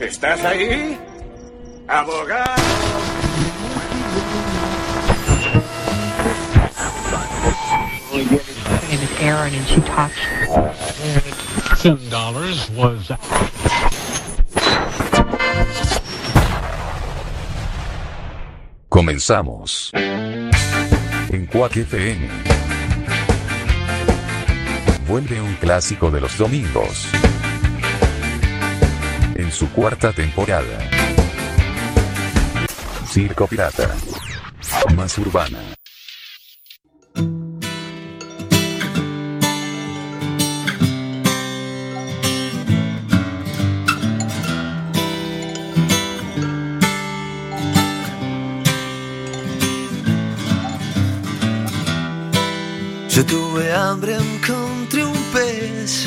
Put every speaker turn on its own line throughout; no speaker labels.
¿Estás ahí? ¡Abogado!
Her name is Erin, and she talks.
Seven dollars was.
Comenzamos. En Quack FM. Vuelve un clásico de los domingos. Su cuarta temporada. Circo Pirata. Más urbana.
Yo tuve hambre, encontré un pez.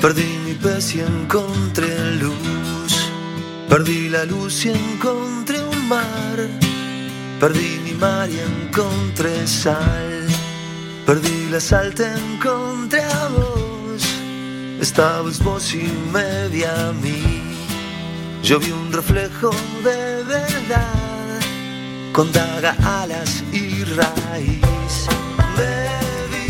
Perdí mi pez y encontré luz. Perdí la luz y encontré un mar. Perdí mi mar y encontré sal. Perdí la sal, te encontré a vos. Estabas vos y me vi a mí. Yo vi un reflejo de verdad. Con daga, alas y raíz. Vi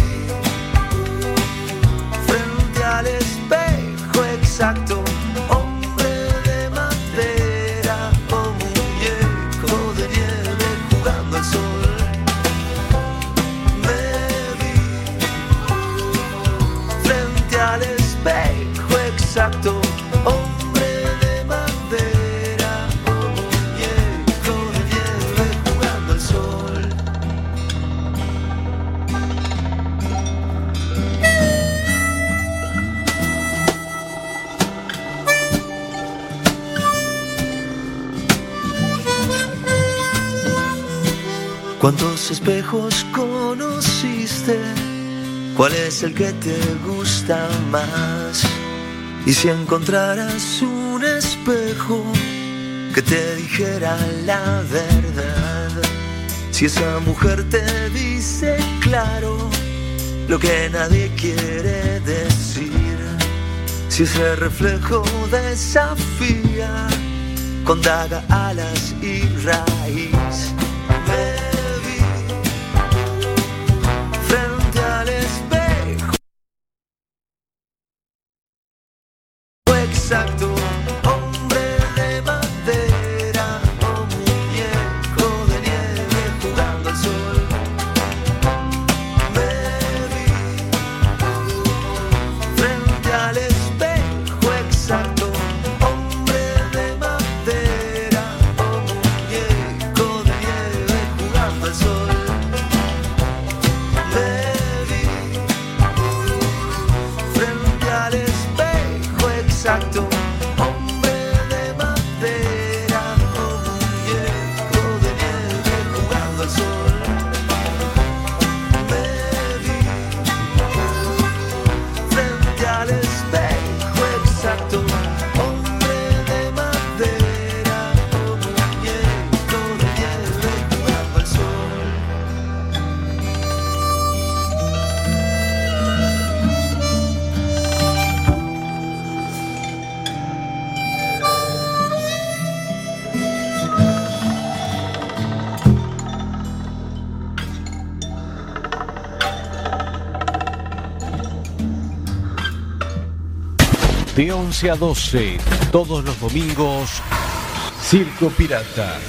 frente al espejo exacto, ¿Cuántos espejos conociste? ¿Cuál es el que te gusta más? Y si encontraras un espejo que te dijera la verdad, si esa mujer te dice claro lo que nadie quiere decir, si ese reflejo desafía con daga, alas y raíz.
11 a 12, todos los domingos, Circo Pirata.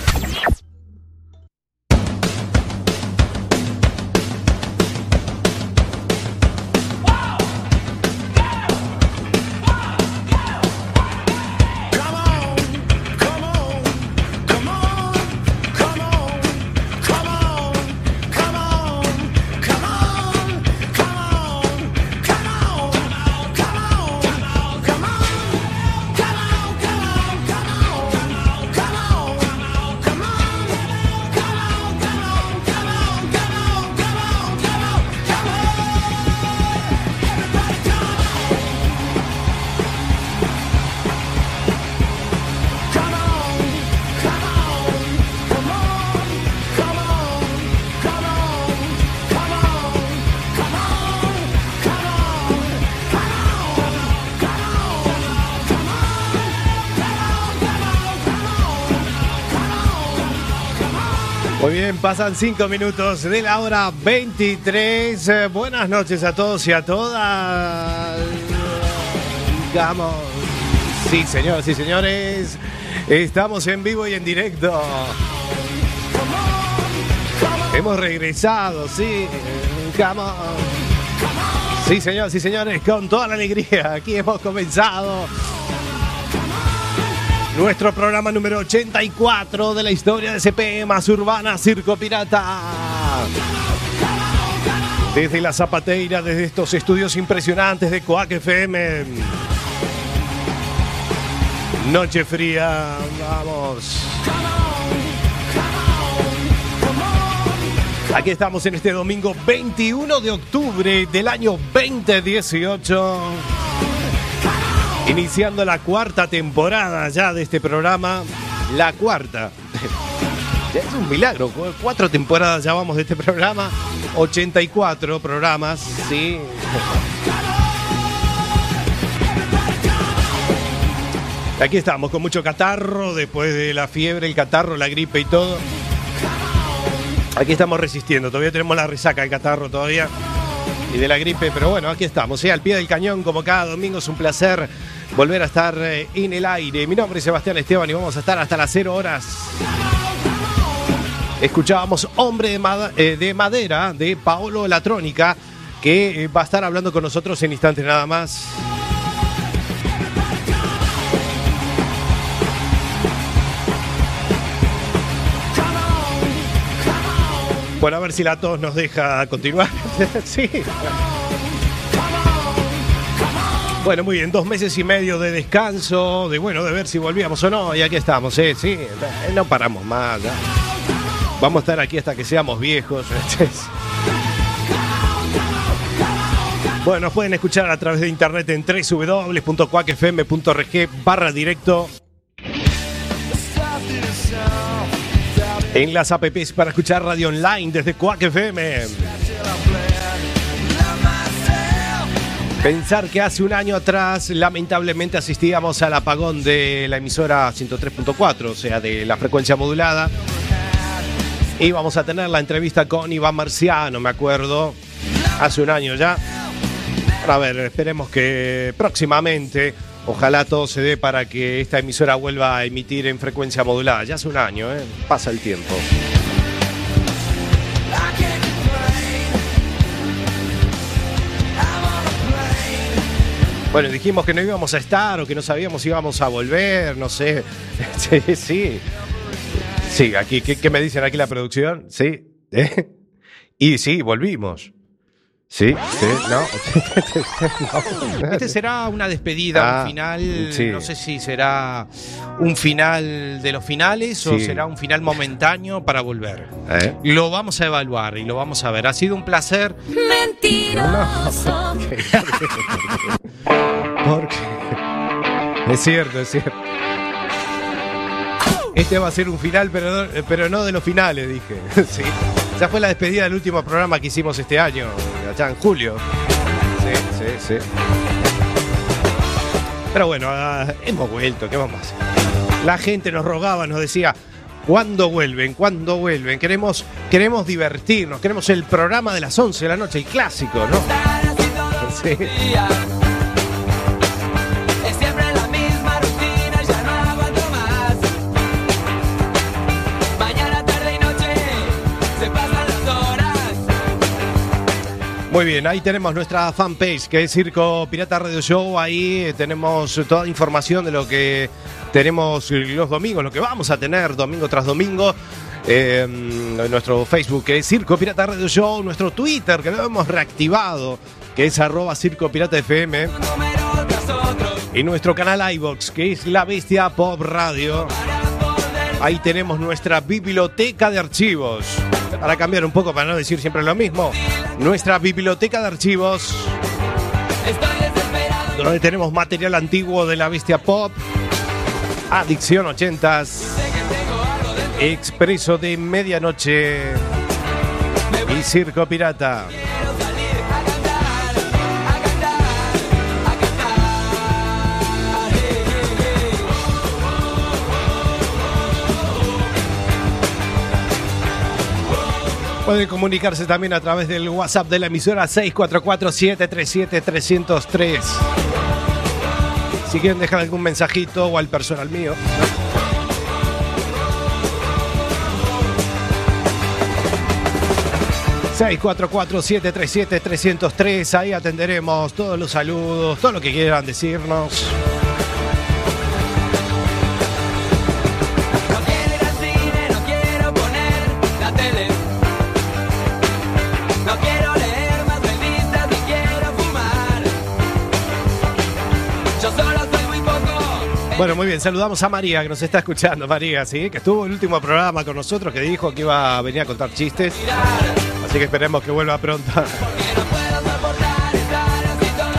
Pasan cinco minutos de la hora 23. Eh, buenas noches a todos y a todas. Vamos. Sí, señoras y señores. Estamos en vivo y en directo. Hemos regresado, sí. Come on. Sí, señoras y señores, con toda la alegría. Aquí hemos comenzado nuestro programa número 84 de la historia de CP más Urbana Circo Pirata. Desde la Zapateira, desde estos estudios impresionantes de Coac FM. Noche fría, vamos. Aquí estamos en este domingo 21 de octubre del año 2018. Iniciando la cuarta temporada ya de este programa. La cuarta. Ya es un milagro. Cuatro temporadas ya vamos de este programa. 84 programas, sí. Aquí estamos con mucho catarro, después de la fiebre, el catarro, la gripe y todo. Aquí estamos resistiendo, todavía tenemos la resaca del catarro todavía y de la gripe, pero bueno, aquí estamos, ¿eh? al pie del cañón como cada domingo es un placer volver a estar eh, en el aire. Mi nombre es Sebastián Esteban y vamos a estar hasta las 0 horas. Escuchábamos Hombre de, eh, de Madera de Paolo Latrónica, que eh, va a estar hablando con nosotros en instantes nada más. Bueno, a ver si la tos nos deja continuar. sí. Bueno, muy bien, dos meses y medio de descanso, de bueno, de ver si volvíamos o no, y aquí estamos, ¿eh? sí, eh, no paramos más. Vamos a estar aquí hasta que seamos viejos. Bueno, nos pueden escuchar a través de internet en www.cuacfm.org barra directo. En las apps para escuchar radio online desde Quack FM. Pensar que hace un año atrás lamentablemente asistíamos al apagón de la emisora 103.4, o sea, de la frecuencia modulada. Y vamos a tener la entrevista con Iván Marciano, me acuerdo, hace un año ya. A ver, esperemos que próximamente, ojalá todo se dé para que esta emisora vuelva a emitir en frecuencia modulada. Ya hace un año, ¿eh? pasa el tiempo. Bueno, dijimos que no íbamos a estar o que no sabíamos si íbamos a volver, no sé. Sí, sí. Sí, aquí, ¿qué, me dicen aquí la producción? Sí. ¿Eh? Y sí, volvimos. Sí, sí, no. No.
Este será una despedida,
Ah,
un final,
sí.
no sé si será un final de los finales o será un final momentáneo para volver.
¿Eh?
Lo vamos a evaluar y lo vamos a ver. Ha sido un placer.
Mentiroso.
Porque. Es cierto, es cierto. Este va a ser un final, pero no, pero no de los finales, dije. Sí. Ya fue la despedida del último programa que hicimos este año, allá en julio. Sí, sí, sí. Pero bueno, ah, hemos vuelto, ¿qué vamos a hacer? La gente nos rogaba, nos decía, ¿cuándo vuelven? ¿Cuándo vuelven? Queremos, queremos divertirnos, queremos el programa de las 11 de la noche, el clásico, ¿no? Sí. Muy bien, ahí tenemos nuestra fanpage que es Circo Pirata Radio Show. Ahí eh, tenemos toda información de lo que tenemos los domingos, lo que vamos a tener domingo tras domingo. Eh, nuestro Facebook que es Circo Pirata Radio Show, nuestro Twitter que lo hemos reactivado, que es arroba Circo Pirata FM. Y nuestro canal iBox, que es La Bestia Pop Radio. Ahí tenemos nuestra biblioteca de archivos. Para cambiar un poco, para no decir siempre lo mismo. Nuestra biblioteca de archivos, donde tenemos material antiguo de La Bestia Pop. Adicción 80s. Expreso de Medianoche. Y Circo Pirata. Pueden comunicarse también a través del WhatsApp de la emisora 644-737-303. Si quieren dejar algún mensajito o al personal mío. 644-737-303, ahí atenderemos todos los saludos, todo lo que quieran decirnos. Bueno, muy bien, saludamos a María que nos está escuchando, María, ¿sí? Que estuvo el último programa con nosotros, que dijo que iba a venir a contar chistes. Así que esperemos que vuelva pronto.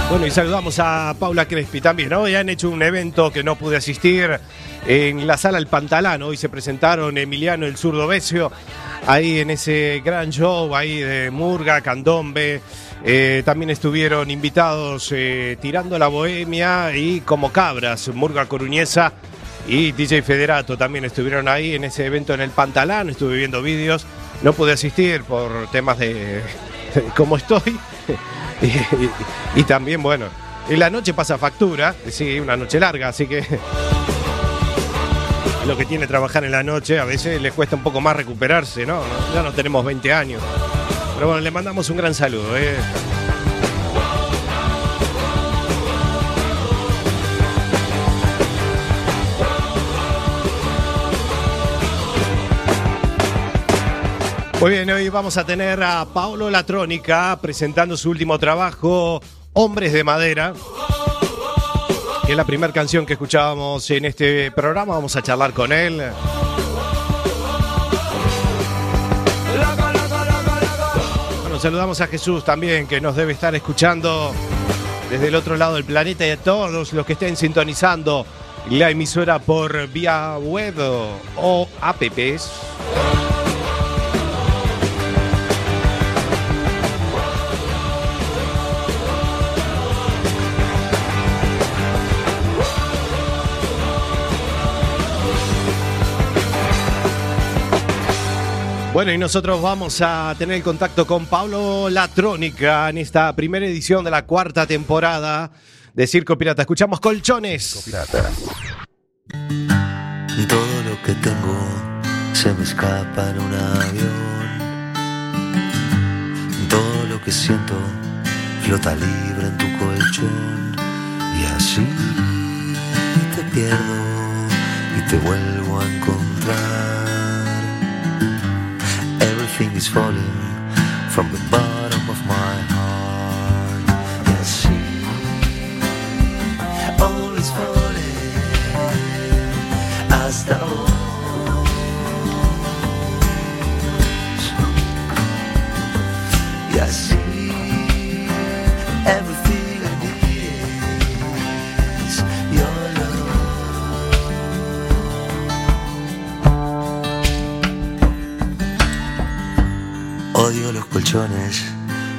Bueno, y saludamos a Paula Crespi también. Hoy han hecho un evento que no pude asistir en la sala El Pantalán. Hoy se presentaron Emiliano el Zurdo Becio, ahí en ese gran show ahí de Murga, Candombe. Eh, también estuvieron invitados eh, Tirando la Bohemia y Como Cabras, Murga Coruñesa y DJ Federato también estuvieron ahí en ese evento en El Pantalán. Estuve viendo vídeos. No pude asistir por temas de, cómo estoy. y también, bueno, y la noche pasa factura. Sí, una noche larga, así que lo que tiene trabajar en la noche a veces les cuesta un poco más recuperarse, ¿no? Ya no tenemos 20 años. Pero bueno, le mandamos un gran saludo. ¿eh? Muy bien, hoy vamos a tener a Paulo Latrónica presentando su último trabajo, Hombres de Madera, es la primera canción que escuchábamos en este programa. Vamos a charlar con él. Bueno, saludamos a Jesús también, que nos debe estar escuchando desde el otro lado del planeta y a todos los que estén sintonizando la emisora por vía web o apps. Bueno, y nosotros vamos a tener el contacto con Pablo Latrónica en esta primera edición de la cuarta temporada de Circo Pirata. Escuchamos Colchones.
Pirata.
Todo lo que tengo se me escapa en un avión. Todo lo que siento flota libre en tu colchón. Y así te pierdo y te vuelvo a encontrar. Everything is falling from the bottom of my heart. Y así all is falling hasta hoy. Y así, everything colchones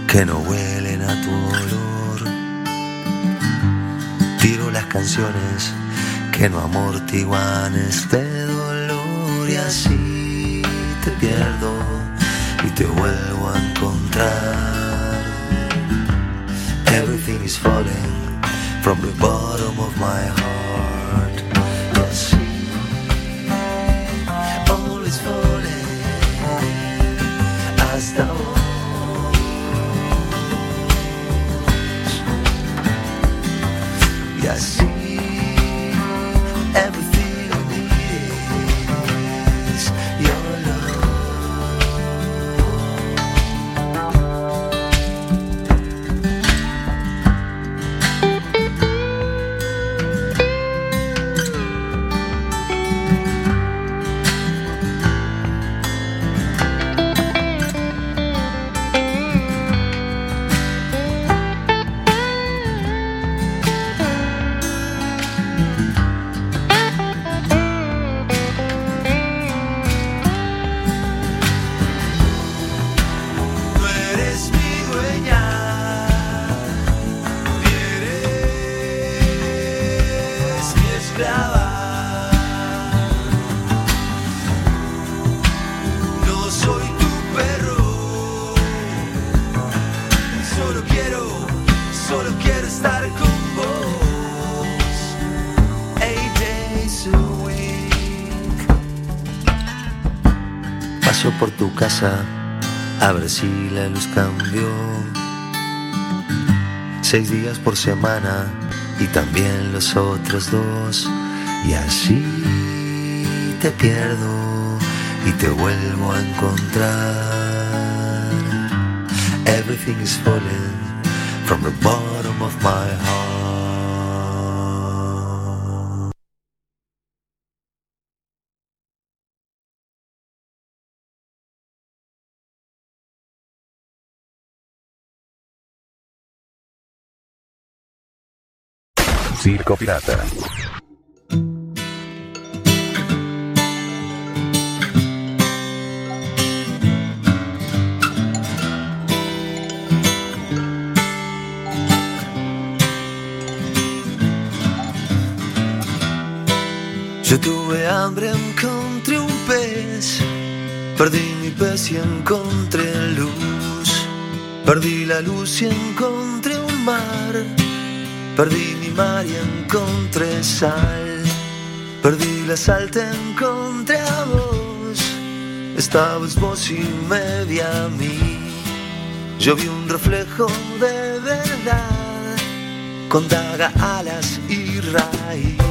que no huelen a tu olor. Tiro las canciones que no amortiguan este dolor y así te pierdo y te vuelvo a encontrar. Everything is falling from the bottom of my heart. Y luz cambió. Seis días por semana y también los otros dos. Y así te pierdo y te vuelvo a encontrar. Everything is falling from the bottom of my heart.
Circo Pirata.
Yo tuve hambre, encontré un pez. Perdí mi pez y encontré luz. Perdí la luz y encontré un mar. Perdí y encontré sal. Perdí la sal, te encontré a vos. Estabas vos y me vi a mí. Yo vi un reflejo de verdad. Con daga, alas y raíz.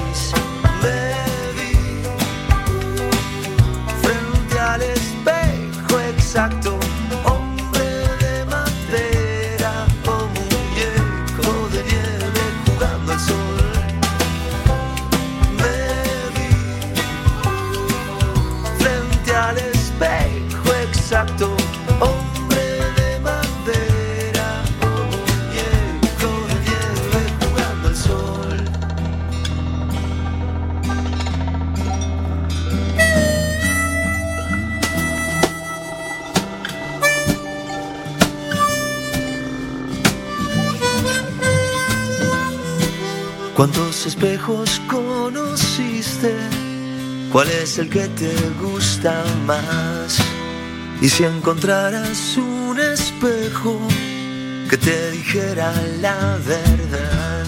¿Cuál es el que te gusta más? Y si encontraras un espejo que te dijera la verdad,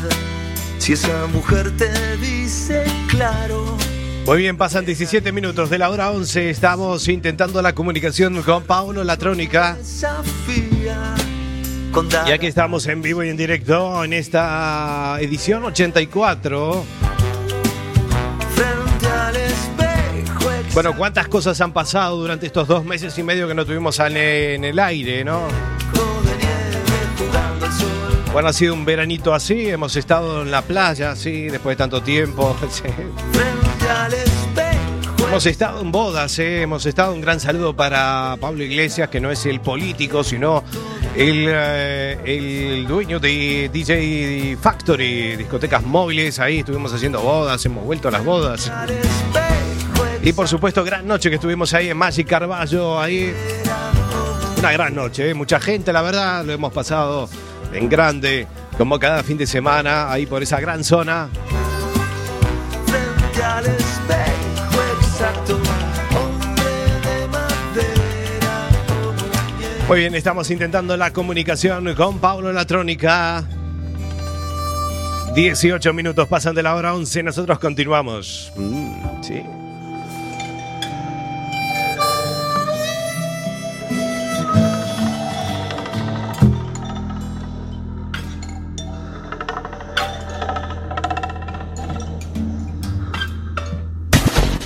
si esa mujer te dice claro,
Muy bien, pasan 17 minutos de la hora 11. Estamos intentando la comunicación con Paulo Latrónica. Y aquí estamos en vivo y en directo en esta edición 84. Bueno, cuántas cosas han pasado durante estos dos meses y medio que no tuvimos en el aire, ¿no? Bueno, ha sido un veranito así, hemos estado en la playa, sí, después de tanto tiempo. Hemos estado en bodas, ¿eh? hemos estado. Un gran saludo para Pablo Iglesias, que no es el político, sino el, eh, el dueño de DJ Factory, discotecas móviles. Ahí estuvimos haciendo bodas, hemos vuelto a las bodas. Y por supuesto, gran noche que estuvimos ahí en Magic Carballo, ahí. Una gran noche, ¿eh? mucha gente, la verdad, lo hemos pasado en grande, como cada fin de semana, ahí por esa gran zona. Muy bien, estamos intentando la comunicación con Pablo Latrónica. 18 minutos pasan de la hora 11, nosotros continuamos. Mm, sí.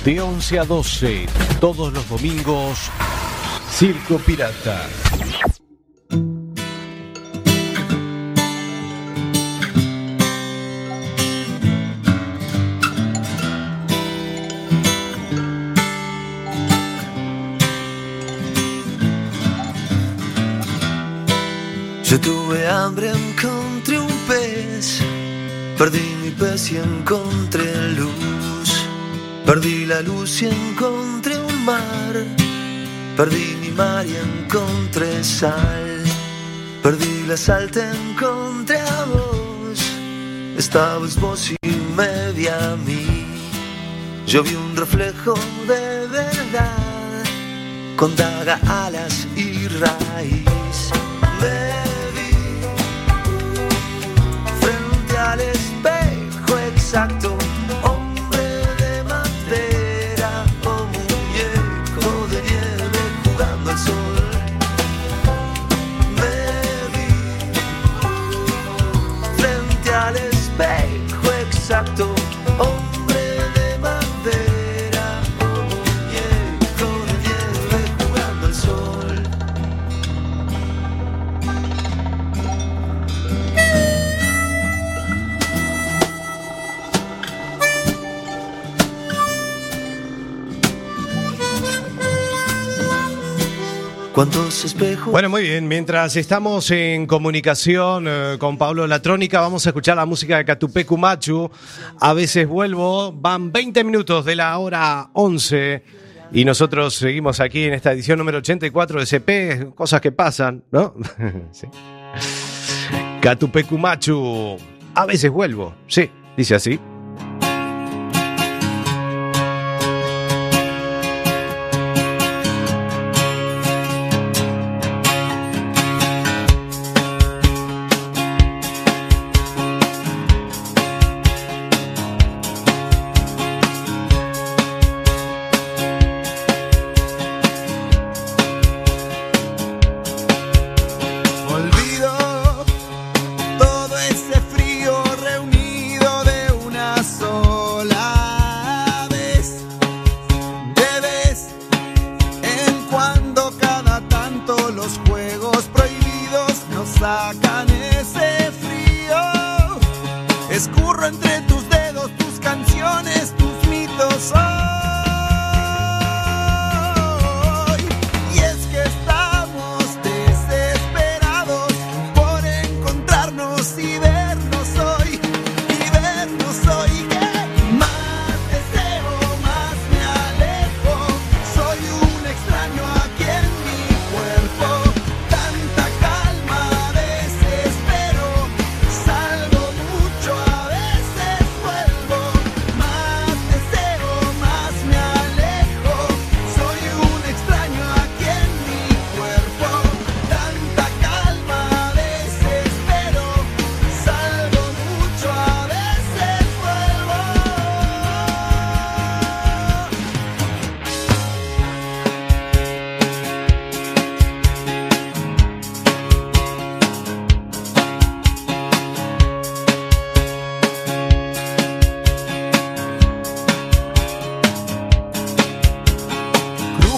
De 11 a 12, todos los domingos, Circo Pirata.
Yo tuve hambre, encontré un pez. Perdí mi pez y encontré luz. Perdí la luz y encontré un mar. Perdí mi mar y encontré sal. Perdí la sal, te encontré a vos. Estabas vos y me vi a mí. Yo vi un reflejo de verdad. Con daga, alas y raíz.
Bueno, muy bien. Mientras estamos en comunicación eh, con Pablo Latrónica, vamos a escuchar la música de Catupecu Machu. A veces vuelvo. Van 20 minutos de la hora 11. Y nosotros seguimos aquí en esta edición número 84 de CP. Cosas que pasan, ¿no? sí. Catupecu Machu. A veces vuelvo. Sí, dice así.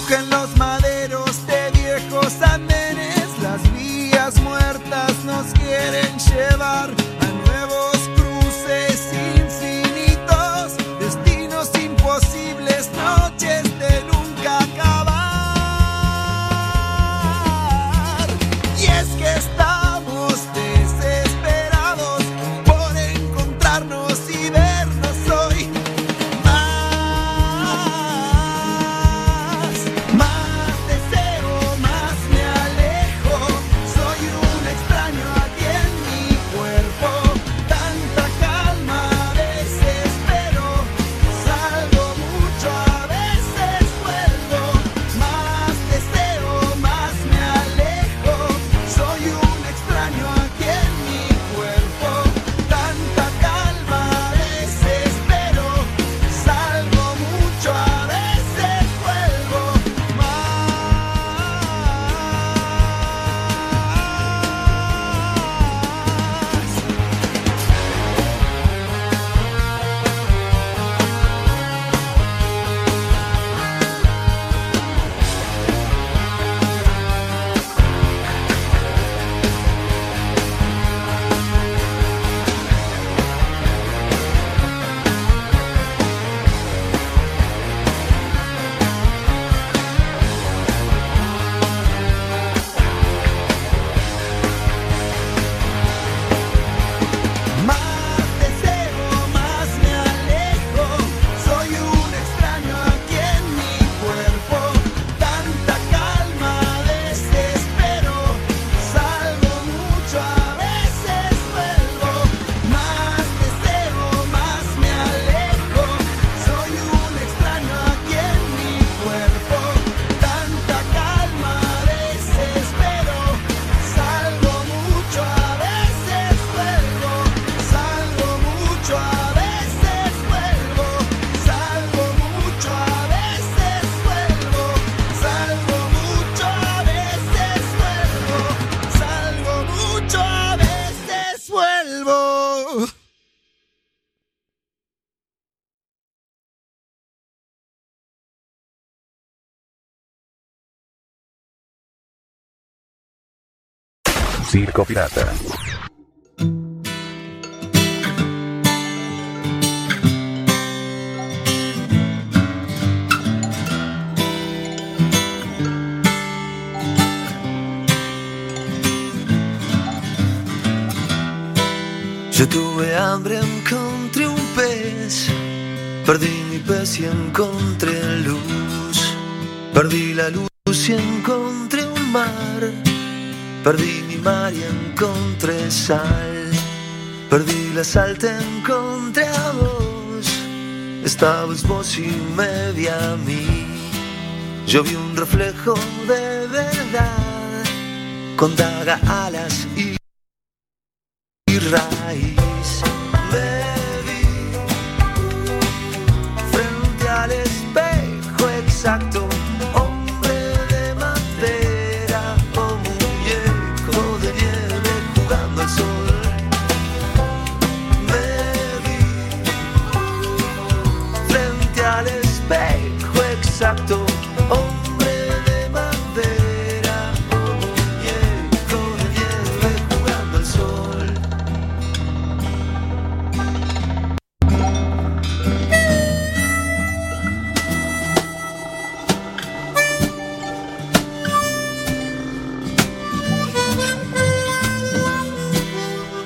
crujen los maderos de viejos andenes, las vías muertas nos quieren llevar.
Circo Pirata.
Yo tuve hambre, encontré un pez. Perdí mi pez y encontré luz. Perdí la luz y encontré un mar. Perdí mi mar y encontré sal, perdí la sal, te encontré a vos, estabas vos y me vi a mí, yo vi un reflejo de verdad, con daga, alas y y raíz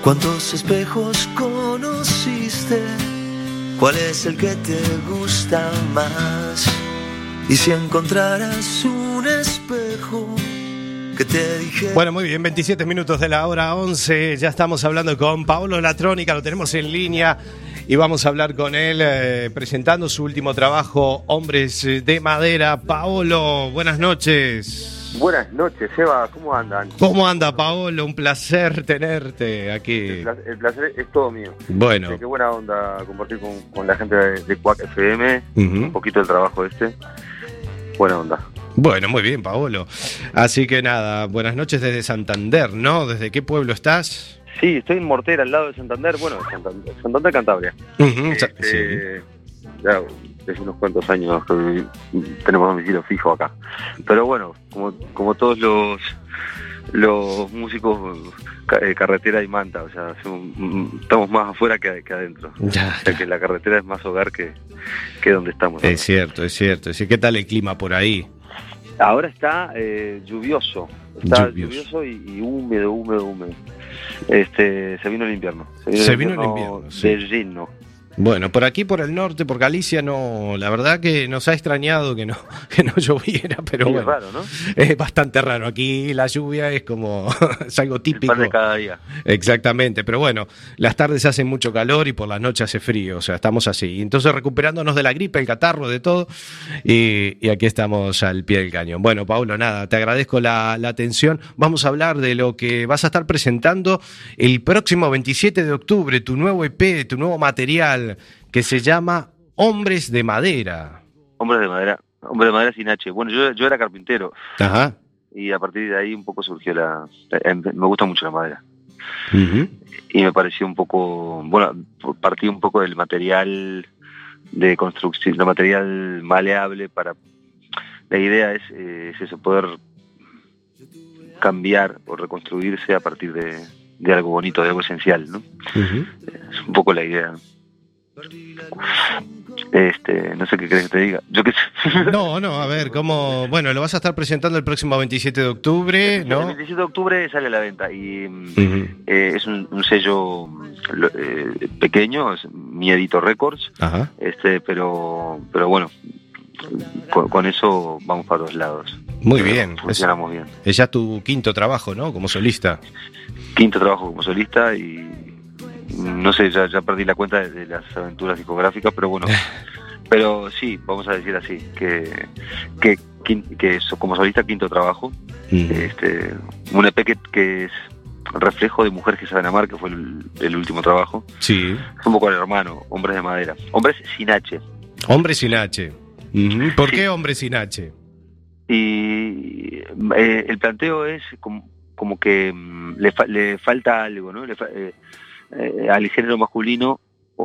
¿Cuántos espejos conociste? ¿Cuál es el que te gusta más? Y si encontraras un espejo que te dije...
Bueno, muy bien, 27 minutos de la hora 11. Ya estamos hablando con Paolo Latrónica, lo tenemos en línea y vamos a hablar con él eh, presentando su último trabajo, Hombres de Madera. Paolo, buenas noches.
Buenas noches, Eva, ¿cómo andan?
¿Cómo anda, Paolo? Un placer tenerte aquí.
El placer, el placer es todo mío.
Bueno.
Sí, qué buena onda compartir con, con la gente de, de Quack FM, un poquito del trabajo este. Buena onda.
Bueno, muy bien, Paolo. Así que nada, buenas noches desde Santander, ¿no? ¿Desde qué pueblo estás?
Sí, estoy en Mortera, al lado de Santander, bueno, de Santander, Santander Cantabria.
Ujú, sa-
Este, Ya desde unos cuantos años que tenemos domicilio fijo acá. Pero bueno, como, como todos los los músicos, eh, carretera y manta, o sea, son- mm, estamos más afuera que, que adentro.
Ya,
O sea que la carretera es más hogar que, que donde estamos.
Es cierto, es cierto. Sí, ¿Qué tal el clima por ahí?
Ahora está eh, lluvioso, está
Lluvioso.
lluvioso, y, y húmedo, húmedo, húmedo. Este, se vino el invierno.
Se vino el invierno, sí.
De lleno.
Bueno, por aquí, por el norte, por Galicia, no, la verdad que nos ha extrañado que no, que no lloviera, pero
Sí, es raro, ¿no?
es bastante raro. Aquí la lluvia es como, es algo
El
típico.
pan de cada día.
Exactamente, pero bueno, las tardes hacen mucho calor y por las noches hace frío, o sea, estamos así. Entonces recuperándonos de la gripe, el catarro, de todo, y, y aquí estamos al pie del cañón. Bueno, Paulo, nada, te agradezco la, la atención. Vamos a hablar de lo que vas a estar presentando el próximo 27 de octubre, tu nuevo EP, tu nuevo material, que se llama Hombres de Madera.
Hombres de madera. Hombre de madera sin H. Bueno, yo, yo era carpintero
Ajá.
y a partir de ahí un poco surgió la... eh, me gusta mucho la madera.
Ujú.
y me pareció un poco, bueno, partí un poco del material de construcción, del material maleable para, la idea es, eh, es eso, poder cambiar o reconstruirse a partir de, de algo bonito, de algo esencial, ¿no? Es un poco la idea. Este, no sé qué crees que te diga. Yo qué sé.
No, no, a ver, ¿cómo? Bueno, lo vas a estar presentando el próximo 27 de octubre,
El
¿no?
27 de octubre sale a la venta y mm, eh, es un, un sello lo- eh, pequeño, es Mi Edito Records,
Ajá.
este pero pero bueno con, con eso vamos para los lados
Muy
Pero
bien. Es,
funcionamos bien
es ya tu quinto trabajo, ¿no? Como solista.
quinto trabajo como solista y no sé ya, ya perdí la cuenta de, de las aventuras discográficas pero bueno pero sí vamos a decir así que que, que so- como solista quinto trabajo
Mm.
este un EP que, que es reflejo de mujeres que saben amar que fue el, el último trabajo
Sí.
es un poco el hermano hombres de madera hombres sin H
Hombre sin H. ¿Por
Sí.
qué hombre sin H?
Y eh, el planteo es como, como que mm, le, fa- le falta algo, ¿no? Le fa- eh, eh, al género masculino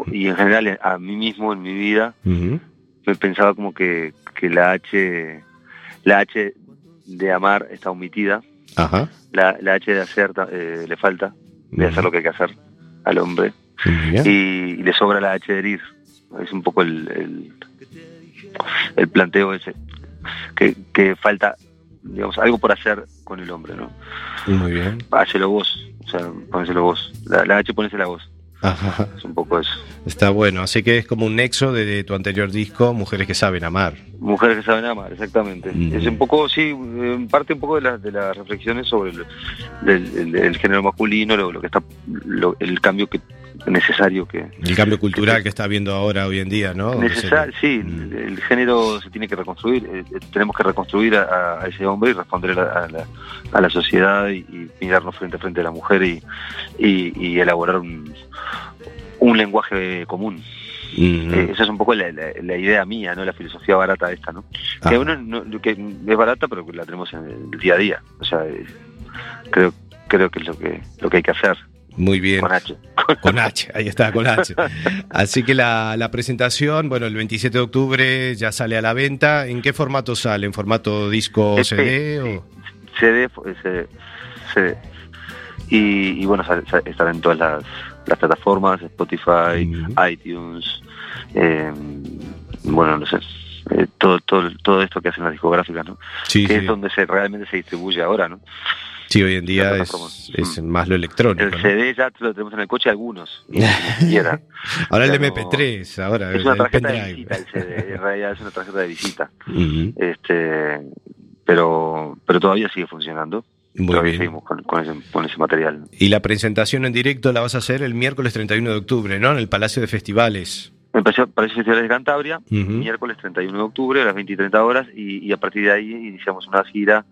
y en general a mí mismo en mi vida me pensaba como que, que la H la H de amar está omitida,
Ajá.
la, la H de hacer eh, le falta, de hacer lo que hay que hacer al hombre y le sobra la H de herir. Es un poco el, el, el planteo ese, que, que falta, digamos, algo por hacer con el hombre, ¿no?
Muy bien.
Hácelo vos, o sea, ponéselo vos. La, la H ponésela vos.
Ajá.
Es un poco eso.
Está bueno, así que es como un nexo de, de tu anterior disco, Mujeres que saben amar.
Mujeres que saben amar, exactamente.
Mm.
Es un poco, sí, en parte un poco de, las de las reflexiones sobre el, del- el- el género masculino, lo, lo que está, lo- el cambio que necesario que
El cambio cultural que está habiendo ahora hoy en día, ¿no?
necesario, sí,
Mm.
el, género se tiene que reconstruir, eh, eh, tenemos que reconstruir a, a ese hombre y responder a la, a la, a la sociedad y, y mirarnos frente a frente a la mujer y, y, y elaborar un, un lenguaje común.
Mm.
Eh, esa es un poco la, la- la idea mía, no la filosofía barata esta, ¿no?
Ah.
Que, uno no- que es barata, pero que la tenemos en el día a día. O sea, eh, creo creo que es lo que lo que hay que hacer
Muy bien.
con H.
Con H, ahí está, con H. Así que la, la presentación, bueno, el 27 de octubre ya sale a la venta. ¿En qué formato sale? ¿En formato disco
EP,
CD?
sí.
O...
CD, fue- CD, CD. Y, y bueno, estará en todas las, las plataformas, Spotify, iTunes, eh, bueno, no sé, eh, todo, todo, todo esto que hacen las discográficas, ¿no?
Sí,
que
sí.
es donde se realmente se distribuye ahora, ¿no?
Sí, hoy en día es,
Mm.
más lo electrónico.
El
¿no?
CD ya lo tenemos en el coche algunos, y.
Ahora el
pero-
MP3, ahora
Es una
el
tarjeta de visita el CD, en realidad es una tarjeta de visita. Este, pero, pero todavía sigue funcionando.
Muy
todavía
bien.
seguimos con, con ese, con ese material.
Y la presentación en directo la vas a hacer el miércoles 31 de octubre, ¿no? En el Palacio de Festivales.
Para el Festival de Cantabria,
Ujú.
miércoles 31 de octubre a las 20 y 30 horas, y, y a partir de ahí iniciamos una gira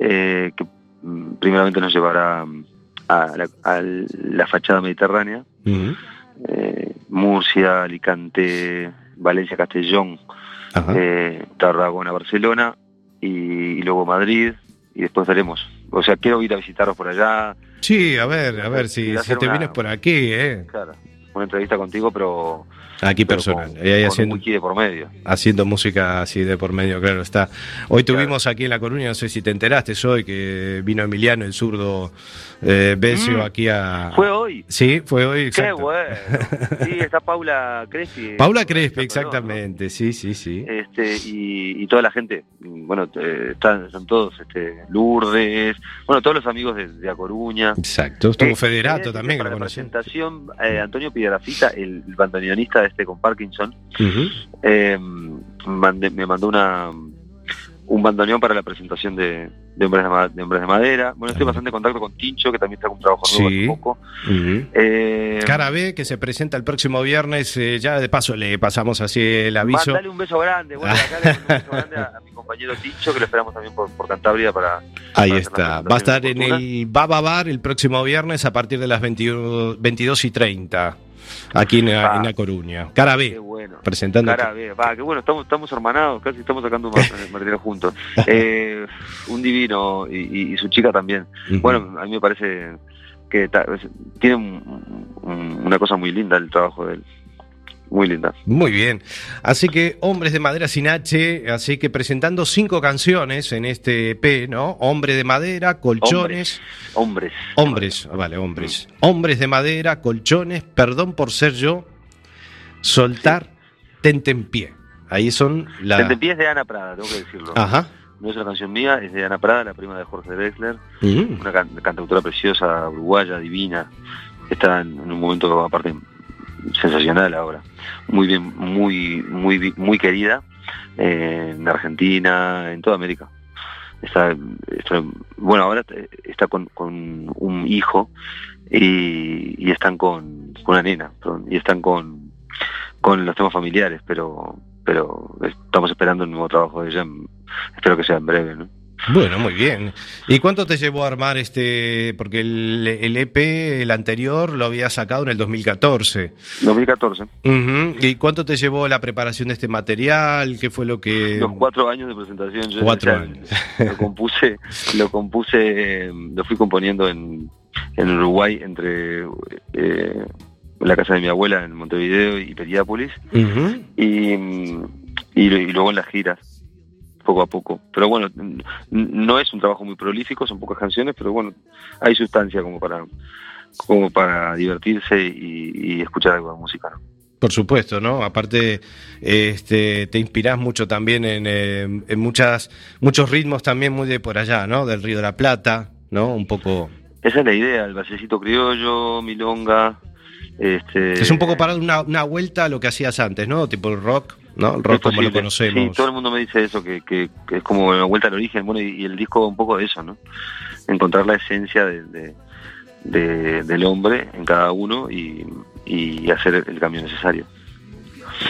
eh, que primeramente nos llevará mm, a la, a la fachada mediterránea, eh, Murcia, Alicante, Valencia, Castellón, eh, Tarragona, Barcelona y, y luego Madrid y después veremos. O sea, quiero ir a visitaros por allá,
Sí, a ver, a ver si, te
una-
vienes por aquí, ¿eh?
claro, una entrevista contigo, pero,
Aquí personal.
con,
Y ahí
con
haciendo,
un wiki de por medio.
haciendo música así de por medio, claro está. Hoy
Claro.
tuvimos aquí en La Coruña, no sé si te enteraste hoy, que vino Emiliano, el zurdo eh, Besio,
Mm.
aquí a...
Fue hoy.
Sí, fue hoy,
Qué
exacto.
bueno. Sí, está Paula Crespi.
Paula Crespi, exactamente, sí, sí, sí.
Este, y, y toda la gente, bueno, están, están todos, este, Lourdes, bueno, todos los amigos de, de A Coruña.
Exacto, estuvo
Eh,
Federato
eh,
también, que lo
la presentación, eh, Antonio Piedrafita, el, bandoneonista este con Parkinson, eh, mandé- me mandó una un bandoneón para la presentación de, de Hombres de, Ma- de Hombres de Madera. Bueno, estoy bastante en contacto con Tincho, que también está con un trabajo nuevo
Sí.
hace poco.
Ujú.
Eh,
Cara B, que se presenta el próximo viernes, eh, ya de paso le pasamos así el aviso.
Mandale un beso grande, bueno, acá le un beso grande a, a mi compañero Tincho, que lo esperamos también por, por Cantabria para...
Ahí
para
está. Va a estar en el Baba Bar el próximo viernes a partir de las 21 22 y 30, aquí en,
Ah.
en La Coruña. Cara
Qué
B,
bueno.
presentando.
Cara B, va, qué bueno, estamos, estamos hermanados, casi estamos sacando un ma- material juntos. Eh, un divino y, su chica también. Bueno, a mí me parece que tiene un- un- una cosa muy linda el trabajo de él. Muy linda.
Muy bien. Así que Hombres de Madera sin H, así que presentando cinco canciones en este EP, ¿no? Hombre de Madera, Colchones.
Hombres.
Hombres, ah, vale, hombres. Hombres de Madera, Colchones, Perdón por ser yo, Soltar, Tente en pie. Ahí son las...
Tentempié es de Ana Prada, tengo que decirlo.
Ajá.
No es una canción mía, es de Ana Prada, la prima de Jorge Drexler.
Mm.
una can- cantautora preciosa, uruguaya, divina. Está en, en un momento aparte sensacional ahora. Muy bien, muy, muy, muy querida eh, en Argentina, en toda América. Está, bueno, ahora está con, un hijo y, están con, una nena, y están con, con los temas familiares, pero pero estamos esperando un nuevo trabajo de ella. Espero que sea en breve.
Bueno, muy bien. ¿Y cuánto te llevó a armar este? Porque el, el EP, el anterior, lo había sacado en el 2014.
2014.
Ujú. ¿Y cuánto te llevó la preparación de este material? ¿Qué fue lo que...?
Los cuatro años de presentación. Yo
Cuatro años.
Lo compuse, lo compuse, lo fui componiendo en, en Uruguay entre eh, la casa de mi abuela en Montevideo y Periápolis y, y luego en las giras poco a poco. Pero bueno, no es un trabajo muy prolífico, son pocas canciones, pero bueno, hay sustancia como para como para divertirse y, y escuchar algo de música. ¿no?
Por supuesto, ¿no? Aparte, este, te inspirás mucho también en, eh, en muchas, muchos ritmos también muy de por allá, ¿no? Del Río de la Plata, ¿no? Un poco...
Esa es la idea, el basecito criollo, milonga, Este,
Es un poco para dar una, una vuelta a lo que hacías antes, ¿no? Tipo el rock, ¿no? El rock como lo conocemos.
Sí, todo el mundo me dice eso, que, que- que es como una vuelta al origen, bueno, y, y el disco un poco de eso, ¿no? Encontrar la esencia de, de- de- del hombre en cada uno y, y hacer el cambio necesario.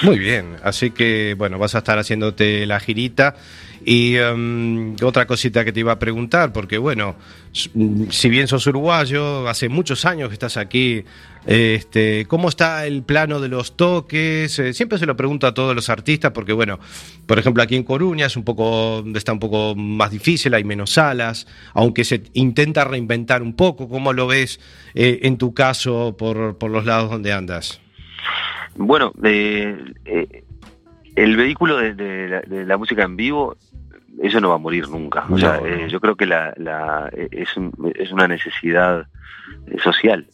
Muy bien, así que bueno, vas a estar haciéndote la girita. Y em, otra cosita que te iba a preguntar, porque bueno, si bien sos uruguayo, hace muchos años que estás aquí, este, ¿cómo está el plano de los toques? Eh, siempre se lo pregunto a todos los artistas, porque bueno, por ejemplo aquí en Coruña es un poco, está un poco más difícil, hay menos salas, aunque se intenta reinventar un poco. ¿Cómo lo ves eh, en tu caso por, por los lados donde andas?
Bueno, eh, el vehículo de la música en vivo, eso no va a morir nunca. O sea,
no.
eh, yo creo que la, la- eh, es, un- es una necesidad eh, social.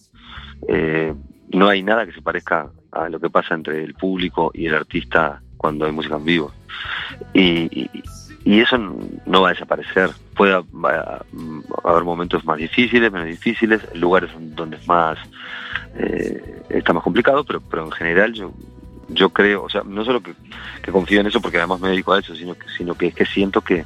Eh, no hay nada que se parezca a lo que pasa entre el público y el artista cuando hay música en vivo. Y, y- y eso no va a desaparecer. Puede a haber momentos más difíciles, menos difíciles, lugares donde es más eh, está más complicado, pero, pero en general yo yo creo, o sea, no solo que, que confío en eso porque además me dedico a eso, sino que, sino que es que siento que,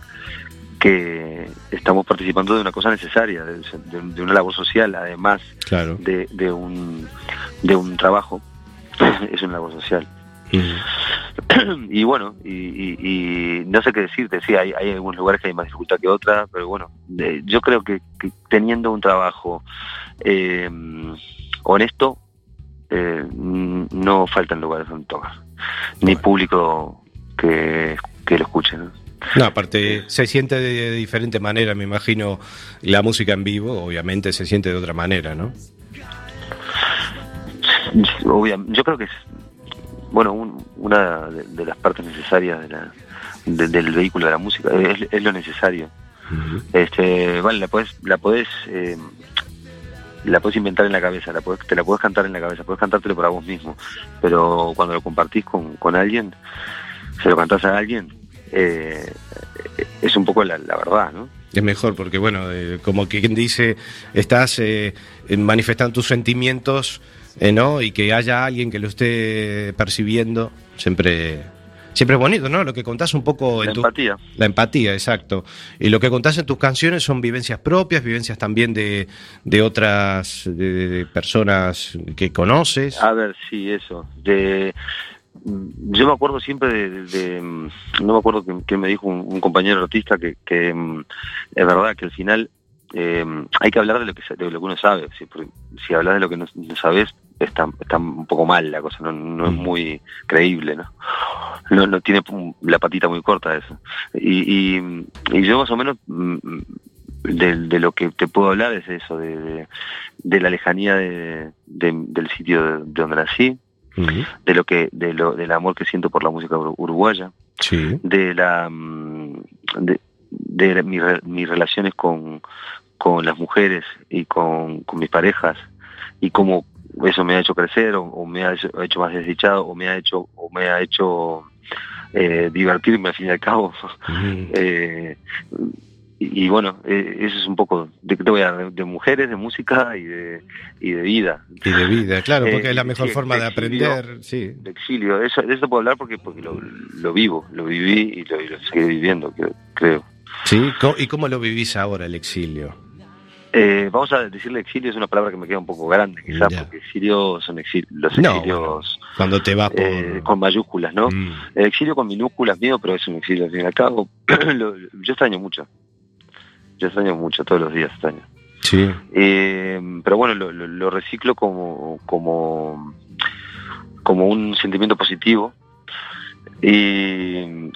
que estamos participando de una cosa necesaria, de, de- de una labor social, además
Claro.
de, de un de un trabajo, es una labor social. y bueno, y, y- y no sé qué decirte, sí, hay, hay algunos lugares que hay más dificultad que otras, pero bueno, eh, yo creo que, que teniendo un trabajo eh, honesto, eh, no faltan lugares donde tocar, ni público que, que lo escuche. ¿no?
No, aparte se siente de, diferente manera, me imagino, la música en vivo, obviamente se siente de otra manera, ¿no?
Obvia- yo creo que es bueno un- una de, de las partes necesarias de la- de- del vehículo de la música es, es lo necesario este vale la puedes la podés eh, la puedes inventar en la cabeza la te la puedes cantar en la cabeza puedes cantártelo para vos mismo pero cuando lo compartís con, con alguien se lo cantás a alguien eh, es un poco la, verdad no
Es mejor porque, bueno, eh, como quien dice, estás eh, manifestando tus sentimientos, ¿no? Y que haya alguien que lo esté percibiendo, siempre, siempre es bonito, ¿no? Lo que contás un poco
la
en tu...
empatía
La empatía, exacto. Y lo que contás en tus canciones son vivencias propias, vivencias también de, de otras de- de personas que conoces.
A ver, sí, eso. De, yo me acuerdo siempre de, de- de, no me acuerdo quién me dijo un, un compañero artista que, que es verdad que al final eh, hay que hablar de lo que de lo que uno sabe. Si, si hablas de lo que no, no sabes está, está un poco mal la cosa, no, no es muy creíble, ¿no? No, no tiene la patita muy corta eso. Y, y, y yo más o menos mm, de, de lo que te puedo hablar es eso, de, de, de la lejanía de, de- del sitio de, de donde nací, de lo que, de lo, del amor que siento por la música ur- uruguaya,
Sí.
de la mm, de, de mi re- mis relaciones con, con las mujeres y con, con mis parejas y cómo eso me ha hecho crecer o, o me ha hecho, más desdichado o me ha hecho o me ha hecho eh, divertirme al fin y al cabo. Eh, y, y bueno, eh, eso es un poco de qué te voy a hablar, de mujeres, de música y de, y de vida.
Y de vida, claro,
Eh,
porque es la mejor forma de
exilio.
aprender, sí.
De exilio, eso, de eso puedo hablar porque, porque lo, lo vivo, lo viví y lo, y lo seguiré viviendo, creo. creo.
Sí, ¿y cómo lo vivís ahora el exilio?
Eh, vamos a decirle exilio, es una palabra que me queda un poco grande, quizás, porque exilio son exil- los
No,
exilios
Cuando te vas por...
eh, con mayúsculas, ¿no?
Mm.
El exilio con minúsculas mío, pero es un exilio al fin y al cabo. Lo- yo extraño mucho. Yo extraño mucho, todos los días extraño.
Sí.
Eh, pero bueno, lo, lo- lo reciclo como, como, como un sentimiento positivo y,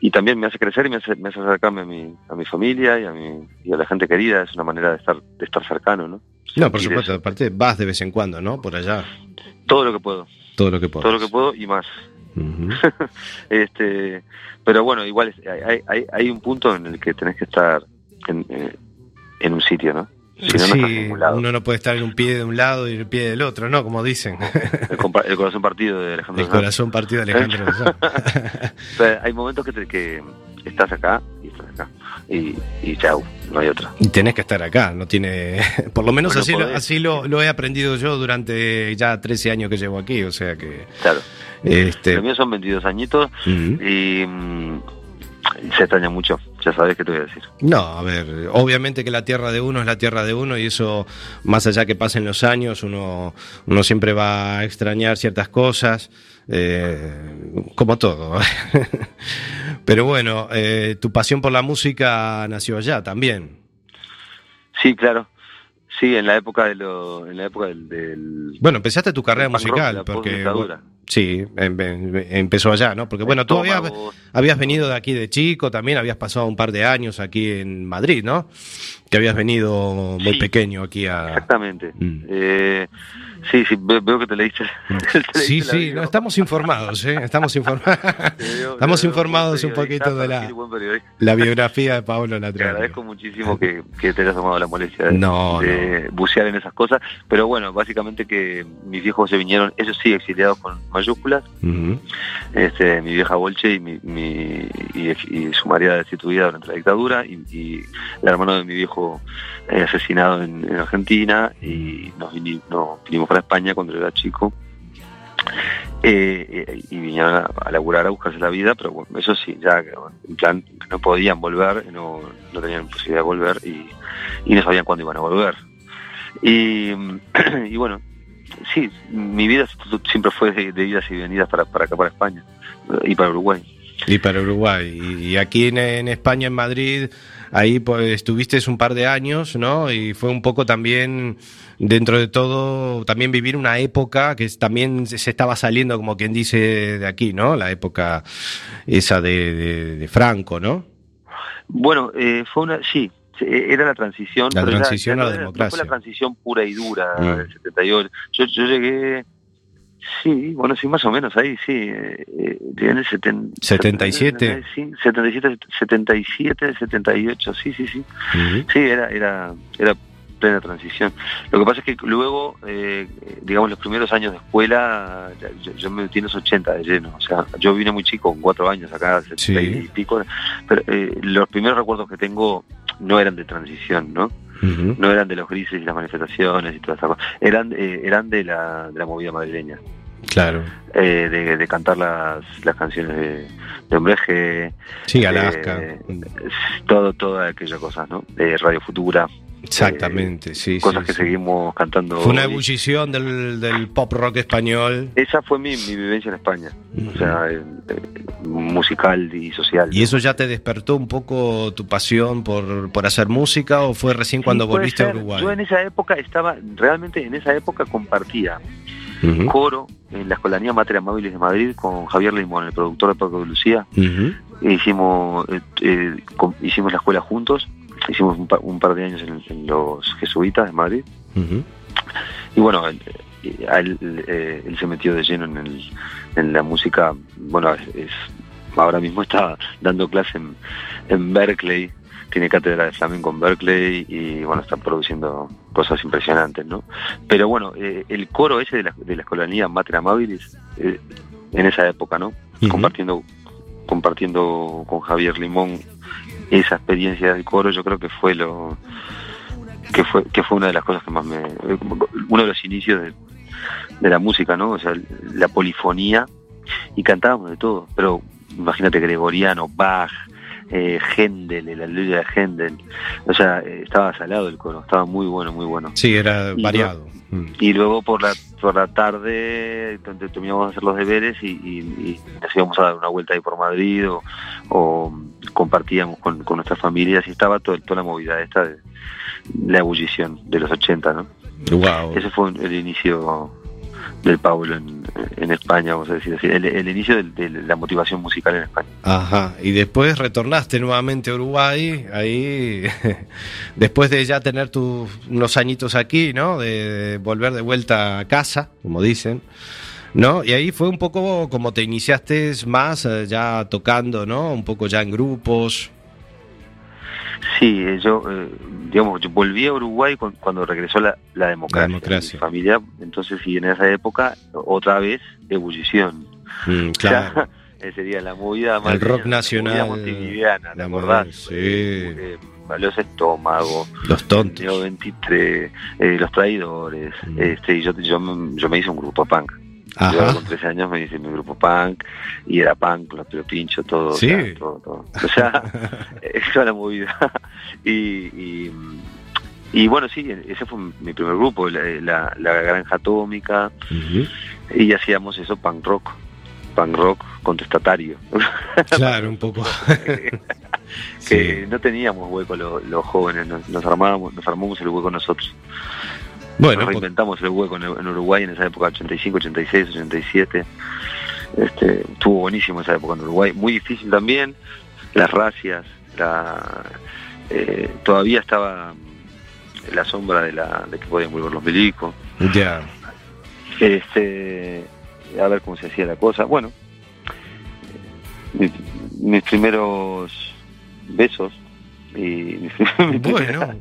y también me hace crecer y me hace, me hace acercarme a mi, a mi familia y a, mi, y a la gente querida. Es una manera de estar, de estar cercano, ¿no?
No, por supuesto,
eso.
aparte vas de vez en cuando, ¿no? Por allá,
Todo lo que puedo,
todo lo que puedas.
todo lo que puedo y más. Este pero bueno igual hay, hay, hay un punto en el que tenés que estar en, eh, en un sitio no si no
sí, uno no puede estar en un pie de un lado y en el pie del otro, ¿no? Como dicen.
el, corazón partido de Alejandro
El
Sanz.
corazón partido de Alejandro.
O sea, hay momentos que, te- que, estás acá y estás acá. Y, y chau, no hay otra.
Y tenés que estar acá, no tiene. Por lo menos
Bueno,
así, lo,
podés.
así lo, lo he aprendido yo durante ya 13 años que llevo aquí, o sea que.
Claro.
Este,
Los míos son 22 añitos y mm, se extraña mucho. Ya sabes qué te voy a decir.
No, a ver, obviamente que la tierra de uno es la tierra de uno y eso, más allá que pasen los años, uno, uno siempre va a extrañar ciertas cosas, eh, como todo. Pero bueno, eh, tu pasión por la música nació allá también.
Sí, claro. Sí, en la época de lo, en la época del, del-
Bueno, empezaste tu carrera
rock,
musical,
la
porque bueno, sí, em- em- empezó allá, ¿no? Porque bueno, tú habías, habías venido de aquí de chico, también habías pasado un par de años aquí en Madrid, ¿no? Que habías venido muy
Sí.
pequeño aquí a...
Exactamente.
Mm.
Eh, sí, sí, ve- veo que te leíste. te
Sí,
leíste
sí, no, estamos informados, ¿eh? Estamos, informa-
Te veo-
estamos
te veo
informados un poquito de la, biografía de Pablo
Te
Latrell.
agradezco muchísimo que, que te hayas tomado la molestia de,
No,
de bucear en esas cosas. Pero bueno, básicamente que mis viejos se vinieron, ellos sí, exiliados con mayúsculas. Este, mi vieja Bolche y, mi, mi- y, y su marido destituida durante la dictadura y, y el hermano de mi viejo eh, asesinado en, en Argentina y nos, vini- nos vinimos para España cuando era chico eh, y vinieron a, a laburar a buscarse la vida pero bueno, eso sí ya en plan no podían volver no, no tenían posibilidad de volver y, no sabían cuándo iban a volver y, y bueno sí, mi vida siempre fue de, de idas y venidas para, para acá, para España y para Uruguay.
Y para Uruguay. Y, aquí en España, en Madrid, ahí pues, estuviste un par de años, ¿no? Y fue un poco también, dentro de todo, también vivir una época que también se estaba saliendo, como quien dice, de aquí, ¿no? La época esa de, de- de Franco, ¿no?
Bueno, eh, fue una, sí, era la transición.
La
pero
transición a la
era- no
democracia.
fue la transición pura y dura
Mm.
del 78. Yo, yo llegué, sí, bueno, sí, más o menos ahí, sí. Eh, eh, el seten-
77.
Sí, 77, 77, 78, sí, sí, sí. Sí, era, era, era plena transición. Lo que pasa es que luego, eh, digamos, los primeros años de escuela, yo, yo me metí en los 80 de lleno. O sea, yo vine muy chico, con cuatro años acá, 70 y pico. Pero eh, los primeros recuerdos que tengo no eran de transición, ¿no? No eran de los grises y las manifestaciones y todas esas cosas. Eran, eh, eran de, la, de la movida madrileña.
Claro.
Eh, de, de cantar las, las canciones de, de Hombre G,
Sí,
eh,
Alaska.
todo, toda aquella cosa, ¿no? De Radio Futura.
Exactamente, sí.
cosas
sí,
que
sí.
seguimos cantando.
Fue una ebullición del, del pop rock español.
Esa fue mi, mi vivencia en España, o sea, eh, eh, musical y social.
¿Y eso ya te despertó un poco tu pasión por, por hacer música o fue recién cuando
Sí, puede
volviste a
ser.
Uruguay?
Yo en esa época estaba, realmente en esa época compartía
Ujú,
coro en la Escolanía Mater Amabilis de Madrid con Javier Limón, el productor de Paco de Lucía.
ujú.
E hicimos, eh, eh, hicimos la escuela juntos, hicimos un, pa- un par de años en, en los jesuitas de Madrid. Y bueno, él, eh, él, él se metió de lleno en, el, en la música. Bueno, es, ahora mismo está dando clase en, en Berkeley, tiene cátedra de flamenco en Berkeley y bueno, está produciendo cosas impresionantes, ¿no? Pero bueno, eh, el coro ese de la, de la escolanía Mater Amabilis, eh, en esa época, ¿no? Compartiendo compartiendo con Javier Limón esa experiencia del coro, yo creo que fue lo que fue que fue una de las cosas que más me uno de los inicios de, de la música no o sea la polifonía y cantábamos de todo pero imagínate gregoriano Bach eh, Händel el aleluya de Händel o sea eh, estaba salado el coro estaba muy bueno muy bueno
Sí, era
Y
variado. Mm.
y luego por la por la tarde donde terminamos de hacer los deberes y, y- y nos íbamos a dar una vuelta ahí por Madrid o, o compartíamos con, con nuestras familias y estaba todo, toda la movida esta de la ebullición de los 80 ¿no?
Wow.
ese fue el inicio del Pablo en, en España vamos a decir así el, inicio del- de, la motivación musical en España
Ajá, y después retornaste nuevamente a Uruguay, ahí, después de ya tener tus unos añitos aquí, ¿no? De, volver de vuelta a casa, como dicen, ¿no? Y ahí fue un poco como te iniciaste más eh, ya tocando, ¿no? Un poco ya en grupos.
Sí, eh, yo, eh, digamos, yo volví a Uruguay cu- cuando regresó la, la democracia.
La democracia.
Mi familia, entonces, y en esa época, otra vez, ebullición.
Mm,
O sea,
claro.
Ese sería la movida
El
malteña,
rock nacional.
montevideana, ¿te
La
acordás?
movida, sí.
Eh, los estómagos,
Los tontos.
Neo 23, eh, los traidores,
Mm.
este, y yo, yo, me- yo me hice un grupo punk. Yo con 13 años me hice mi grupo punk y era punk, los pero pincho, todo,
Sí.
o sea, todo, todo. O sea, esa la movida. y, y, y bueno, sí, ese fue mi primer grupo, la, la, la Granja Atómica, y hacíamos eso, punk rock, punk rock contestatario.
Claro, un poco.
que
Sí.
no teníamos hueco lo- los jóvenes, nos, nos armábamos, nos armamos el hueco nosotros.
Bueno,
nos
po-
reinventamos el hueco en, en Uruguay en esa época, 85, 86, 87. Este, estuvo buenísimo esa época en Uruguay, muy difícil también, las racias, la, eh, todavía estaba la sombra de, la, de que podían volver los milicos.
ya.
Este, a ver cómo se hacía la cosa. Bueno, mi- mis primeros besos y mis,
Bueno.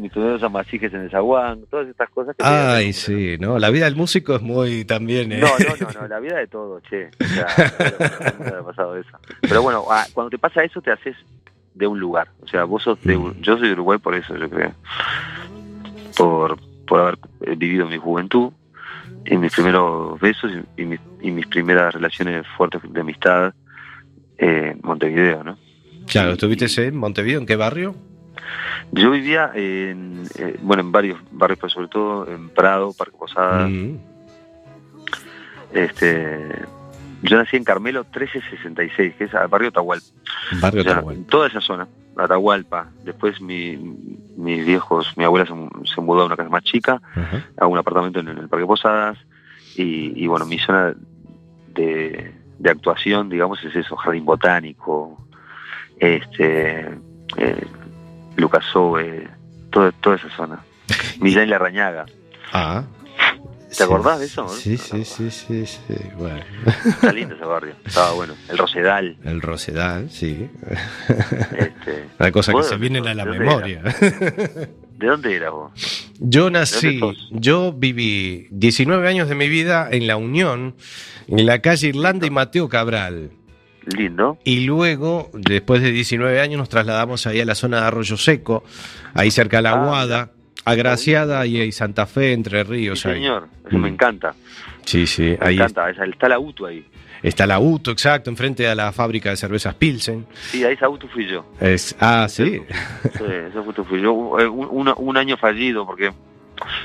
mis primeros amasijes en el zaguán, todas estas cosas que
Ay, sí, ¿no? La vida del músico es muy también. ¿eh?
No, no, no, no, la vida de todos, che. O sea, pasado eso. Pero bueno, ah, cuando te pasa eso te haces de un lugar. O sea, vos sos de,
Mm.
yo soy de Uruguay por eso, yo creo. Por, por haber eh, vivido mi juventud y mis primeros besos y, mis, y mis primeras relaciones fuertes de amistad en Montevideo, ¿no?
Claro, ¿estuviste en Montevideo? ¿En qué barrio?
Yo vivía en, eh, bueno, en varios barrios, pero sobre todo en Prado, Parque Posada,
Mm.
este... Yo nací en Carmelo 1366, que es al barrio Atahualpa.
Barrio
O sea,
Atahualpa.
toda esa zona, Atahualpa. Después mi, mis viejos, mi abuela se, mu- se mudó a una casa más chica, a un apartamento en el Parque Posadas. Y, y bueno, mi zona de, de actuación, digamos, es eso, Jardín Botánico, este, eh, Lucas Ove, toda, toda esa zona. Millán y la Rañaga.
Ah.
¿Te acordás de eso?
Sí, sí, sí, sí, sí. Bueno.
Está lindo ese barrio, estaba bueno. El Rosedal.
El Rosedal, sí.
Este,
Una cosa que
¿Vos
se vienen a la
¿De dónde
memoria.
¿De dónde eras vos?
Yo nací, yo viví 19 años de mi vida en La Unión, en la calle Irlanda y Mateo Cabral.
Lindo.
Y luego, después de 19 años, nos trasladamos ahí a la zona de Arroyo Seco, ahí cerca de la
Ah,
Guada, Agraciada y, y Santa Fe, Entre Ríos.
Sí,
ahí.
señor, eso me
Mm.
encanta.
Sí, sí,
Me
ahí
encanta, esa- está la auto ahí.
está la UTO, exacto, enfrente a la fábrica de cervezas Pilsen.
Sí, a esa auto fui yo.
Es, ah, sí.
Sí, esa auto fui yo. Eh, Un, un- un año fallido porque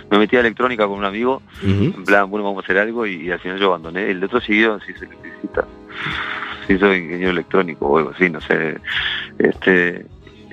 me metí a electrónica con un amigo, en plan, bueno, vamos a hacer algo y, y al final yo abandoné. El otro siguió, se hizo electricista. Se hizo ingeniero electrónico o algo así, no sé. Este,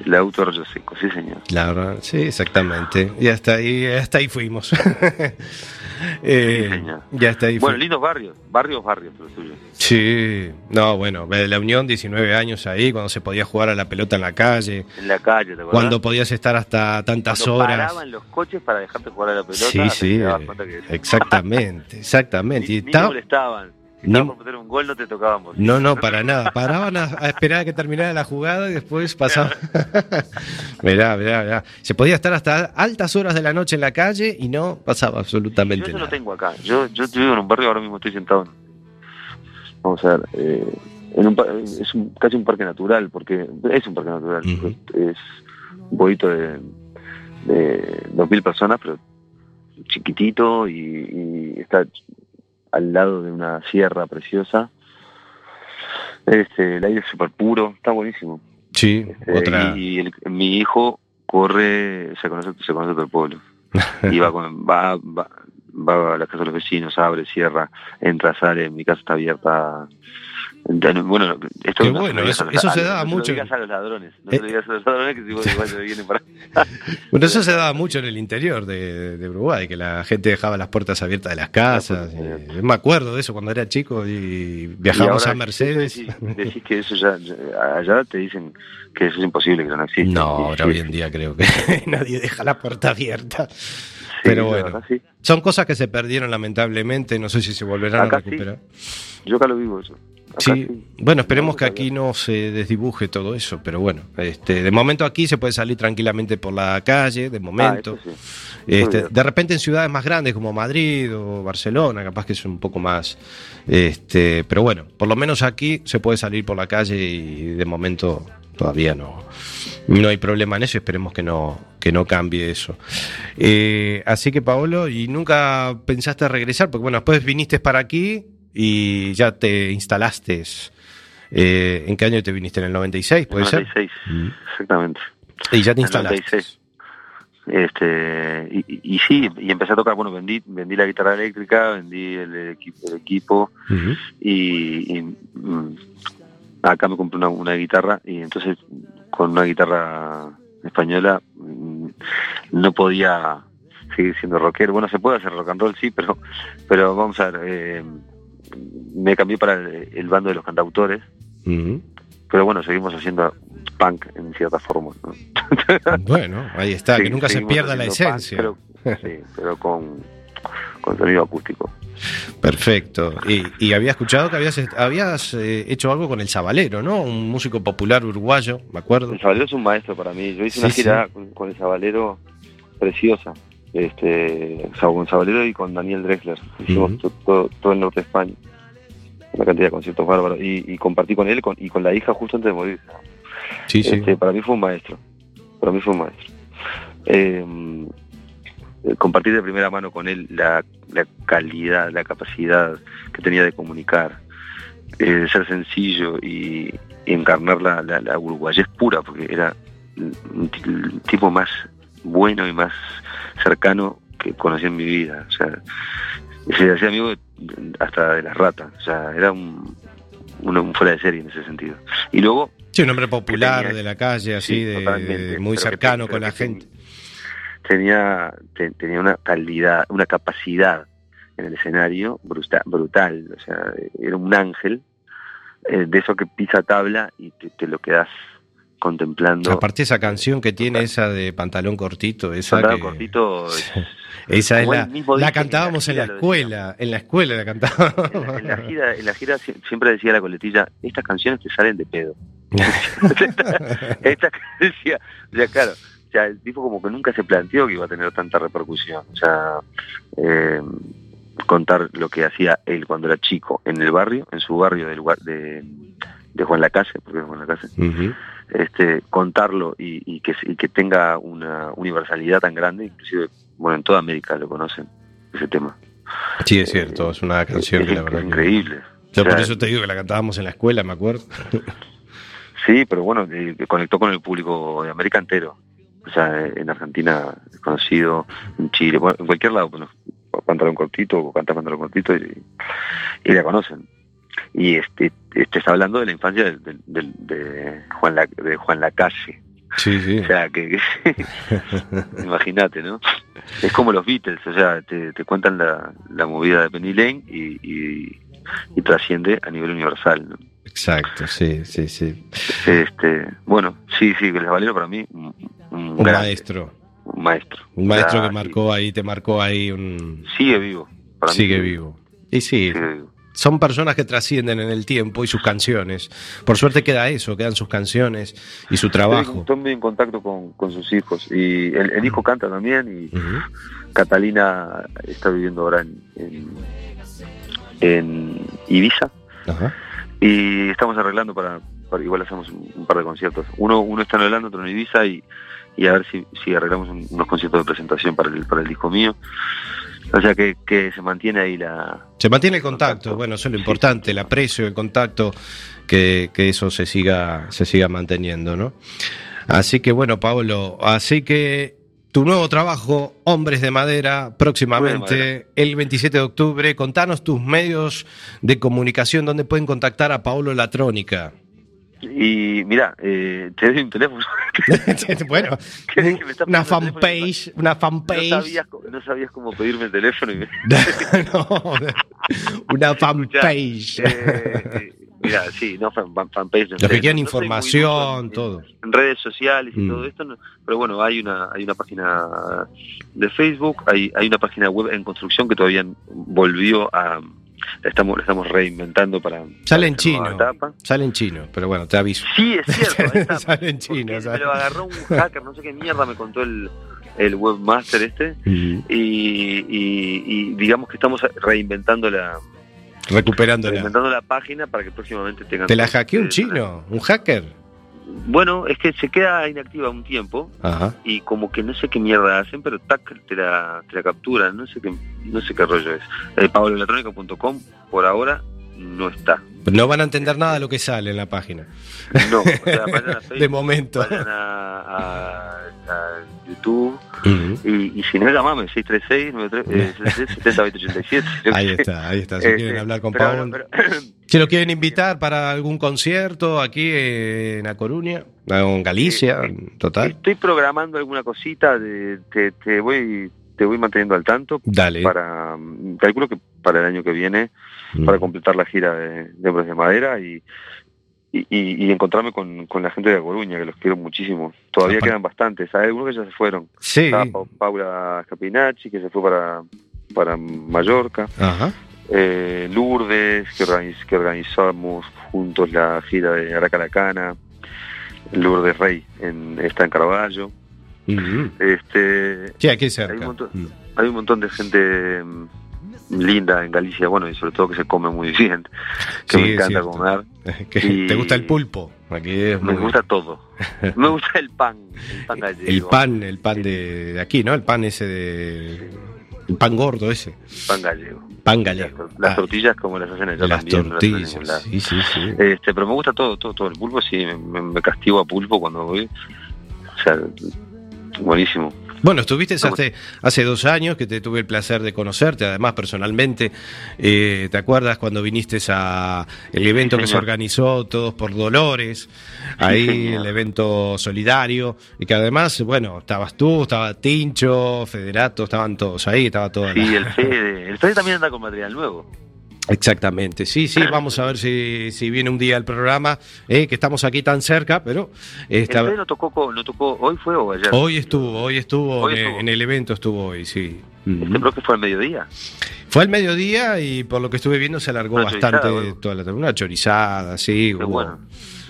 el auto rollo seco, sí señor.
La verdad, sí, exactamente. Y hasta ahí, hasta ahí fuimos. Eh,
Sí, señor.
ya hasta ahí
Bueno, lindos barrios, barrios, barrios, los tuyos.
Sí, no, bueno, de la Unión, 19 años ahí, cuando se podía jugar a la pelota en la calle,
En la calle, ¿te
cuando podías estar hasta tantas
Cuando
horas.
paraban los coches para dejarte jugar a la pelota.
Sí, sí,
que-
exactamente, exactamente.
Ni,
Y
ni
estaba-
molestaban. Si
Ni-
estabas por meter un gol, no te tocábamos.
No, no, para nada. Paraban a, a esperar a que terminara la jugada y después pasaban. mirá, mirá, mirá. Se podía estar hasta altas horas de la noche en la calle y no pasaba
Yo
absolutamente
lo
nada.
tengo acá. Yo, yo vivo en un barrio, ahora mismo estoy sentado. en- Vamos a ver. eh, en un, es un- casi un parque natural, porque es un parque natural.
Ujú.
Es un poquito de, de 2.000 personas, pero chiquitito y, y está al lado de una sierra preciosa. Este, el aire es súper puro, está buenísimo.
Sí, otra.
Y el- mi hijo corre, se conoce, se conoce todo el pueblo. Y va, con- va, va, va a la casa de los vecinos, abre, cierra, entra, sale, mi casa está abierta. Bueno, esto
Qué
no
bueno, eso- eso
a-
se
no
daba
se lo
mucho.
digas a los ladrones, no
Eh.
digas a los ladrones que si vos igual se vienen para...
Bueno, eso se daba mucho en el interior de, de Uruguay, que la gente dejaba las puertas abiertas de las casas. me acuerdo de eso cuando era chico y viajábamos
Y ahora
a Mercedes.
Decís, decís que eso ya, allá te dicen que eso es imposible, que no existe.
No, ahora hoy en día creo que nadie deja la puerta abierta. Pero bueno,
verdad, sí.
son cosas que se perdieron lamentablemente, no sé si se volverán
Acá
a
sí.
recuperar.
Yo acá lo vivo eso. Acá
Sí, bueno, esperemos que aquí no se desdibuje todo eso, pero bueno, este, de momento aquí se puede salir tranquilamente por la calle, de momento.
Ah, sí.
Este, de repente en ciudades más grandes como Madrid o Barcelona, capaz que es un poco más, este, pero bueno, por lo menos aquí se puede salir por la calle y de momento todavía no, no hay problema en eso. Esperemos que no, que no cambie eso. Eh, así que Paolo, y nunca pensaste regresar, porque bueno, después viniste para aquí y ya te instalaste. eh, ¿En qué año te viniste? ¿En el 96? ¿Puede ser?
96, exactamente.
Y ya te instalaste.
96. Este, y, y- y sí, y empecé a tocar, bueno, vendí, vendí la guitarra eléctrica, vendí el, equipo, el equipo y, mm, acá me compré una, una guitarra y entonces con una guitarra española mm, no podía seguir siendo rockero. Bueno, se puede hacer rock and roll, sí, pero, pero vamos a ver, eh, me cambié para el, el bando de los cantautores, pero bueno, seguimos haciendo punk en cierta forma. ¿no?
Bueno, ahí está, que nunca se pierda la
punk,
esencia.
pero, sí, pero con, con sonido acústico.
Perfecto. Y, y había escuchado que habías, habías eh, hecho algo con el Sabalero, ¿no? Un músico popular uruguayo, me acuerdo.
El Sabalero es un maestro para mí. Yo hice
Sí,
una gira
sí.
con, con el Sabalero preciosa. Este, o sea, con Sabalero y con Daniel Drexler. Hicimos todo, todo el norte de España. Una cantidad de conciertos bárbaros. Y, y compartí con él con- y con la hija justo antes de morir.
Sí, sí.
Este, para mí fue un maestro. Para mí fue un maestro. Eh, compartir de primera mano con él la, la calidad, la capacidad que tenía de comunicar, eh, de ser sencillo y, y encarnar la, la, la uruguayés pura, porque era un tipo más bueno y más cercano que conocí en mi vida. O sea, se hacía amigo hasta de las ratas. O sea, era un, fuera de serie en ese sentido. Y luego
Sí, un hombre popular
tenía-
de la calle, así,
Sí,
de, muy
que
cercano con la gente.
Tenía te- tenía una calidad, una capacidad en el escenario brutal, brutal. o sea, era un ángel eh, de eso que pisa tabla y te, te lo quedas contemplando.
Aparte esa canción que tiene, esa de pantalón cortito, esa
Pantalón
que-
cortito, es-
Esa es la, cantábamos en la escuela, en la escuela la cantábamos.
en la, en la gira, en la gira sie- siempre decía la coletilla, estas canciones te salen de pedo. Esta decía, o sea, claro, o sea, el tipo como que nunca se planteó que iba a tener tanta repercusión. O sea, eh, contar lo que hacía él cuando era chico en el barrio, en su barrio del lugar de, de Juan Lacase, porque es Juan Lacase,
Ujú.
este, contarlo y, y que, y que tenga una universalidad tan grande, inclusive, bueno, en toda América lo conocen, ese tema.
Sí, es cierto, es una canción
es,
que la
es
verdad que-
increíble.
Yo
O sea,
por eso te digo que la cantábamos en la escuela, me acuerdo.
Sí, pero bueno, eh, conectó con el público de América entero. O sea, en Argentina es conocido, en Chile, bueno, en cualquier lado, bueno, pantalón cortito o canta pantalón cortito y, y la conocen. Y este, este está hablando de la infancia del- del- de, Juan la, de Juan Lacalle.
Sí, sí.
O sea, que, que- imagínate, ¿no? Es como los Beatles, o sea, te, te cuentan la, la movida de Penny Lane y, y, y trasciende a nivel universal, ¿no?
Exacto, sí, sí, sí.
Este, bueno, sí, sí, el Valero para mí un, un
Un
gran-
maestro.
un maestro.
Un maestro que marcó ahí, te marcó ahí un...
Sigue vivo. para mí
Sigue vivo. Y sí,
Sigue vivo.
son personas que trascienden en el tiempo y sus canciones. Por suerte queda eso, quedan sus canciones y su trabajo.
Estoy muy en contacto con, con sus hijos y el, el hijo canta también y. Catalina está viviendo ahora en, en, en Ibiza
Ajá.
Y estamos arreglando para, para- igual hacemos un, un par de conciertos. Uno uno está en Orlando, otro en Ibiza y, y a ver si, si arreglamos un- unos conciertos de presentación para el, para el disco mío. O sea que, que se mantiene ahí la...
Se mantiene el contacto, bueno, eso es lo importante, el aprecio, el contacto, que, que eso se siga, se siga manteniendo, ¿no? Así que bueno, Pablo, así que tu nuevo trabajo, Hombres de Madera, próximamente,
Madera.
el 27 de octubre, contanos tus medios de comunicación, donde pueden contactar a Paolo Latrónica.
Y mira, eh, te doy un teléfono.
bueno,
¿Qué- qué me está
una fanpage, una
No
fanpage.
sabías, co- no sabías cómo pedirme el teléfono y me...
no, una fanpage.
Eh, eh, mira, sí, no fan, fan- fanpage. no
Los que quieren
no
información,
ducho
todo.
en, redes sociales y
Mm.
todo esto, no- pero bueno, hay una hay una página de Facebook, hay hay una página web en construcción que todavía volvió a estamos la estamos reinventando para
Sale en chino.
etapa.
Sale en chino, pero bueno, te aviso.
Sí, es cierto.
Sale en chino. Sale.
lo agarró un hacker, no sé qué mierda me contó el el webmaster este y, y- y digamos que estamos reinventando la
Recuperándola.
reinventando la página para que próximamente tengan
¿Te la hackeó un chino? ¿Un hacker?
Bueno, es que se queda inactiva un tiempo
Ajá.
y como que no sé qué mierda hacen, pero tac, te la, te la capturan, no sé qué, no sé qué rollo es. Eh, por ahora no está.
No van a entender nada de lo que sale en la página.
No, o sea, vayan a Facebook,
De momento.
vayan a, a- a YouTube
Ujú.
y, y si no, llamame 636 93, eh, 70 2087. Yo
Ahí está, ahí está. Si
Este,
quieren hablar con Pablo.
pero-
Si lo quieren invitar para algún concierto aquí en A Coruña, en Galicia, total.
Estoy programando alguna cosita, de, te, te voy te voy manteniendo al tanto
Dale.
para mm, calculo que para el año que viene para completar la gira de, de Hombres de Madera y, y, encontrarme con, con la gente de Coruña, que los quiero muchísimo. Todavía
Apa-
quedan bastantes, hay algunos que ya se fueron.
Sí.
Está Paula Capinacci, que se fue para, para Mallorca.
Ajá.
Eh, Lourdes, que, organiz- que organizamos juntos la gira de Aracalacana. Lourdes Rey en, está en Carballo.
Ujú.
Este,
Sí, aquí
hay, un
cerca.
montón,
Mm.
hay un montón de gente mm, linda en Galicia, bueno, y sobre todo que se come muy bien, que
Sí,
me encanta
cierto.
comer.
Que
Y-
¿Te gusta el pulpo? Aquí es
Me
muy-
gusta todo. Me gusta el pan, el pan gallego.
El pan, el pan de, de aquí, ¿no? El pan ese de... El pan gordo ese.
Pan gallego.
Pan gallego.
Las, las
Ah,
tortillas como las hacen allá
las
también. no las
tortillas.
ningún lado.
Sí, sí, sí.
Este, pero me gusta todo, todo, todo. El pulpo sí, me, me- me castigo a pulpo cuando voy. O sea, buenísimo.
Bueno, estuviste hace, hace dos años que te tuve el placer de conocerte, además personalmente. Eh, ¿Te acuerdas cuando viniste a el evento que se organizó Todos por Dolores? Ahí el evento solidario. Y que además, bueno, estabas tú, estaba Tincho, Federato, estaban todos ahí, estaba toda la-
Sí, el Fede. El Fede también anda con material nuevo.
Exactamente, sí, sí, vamos a ver si, si viene un día el programa, eh, que estamos aquí tan cerca, pero está-
El no tocó, no tocó, hoy fue o ayer.
hoy estuvo, hoy estuvo,
Hoy
en,
estuvo.
en el evento estuvo hoy, sí.
Este, creo que fue al mediodía.
Fue al mediodía y por lo que estuve viendo se alargó
Una
bastante
bueno.
toda la. Una chorizada, sí. Hubo-
bueno.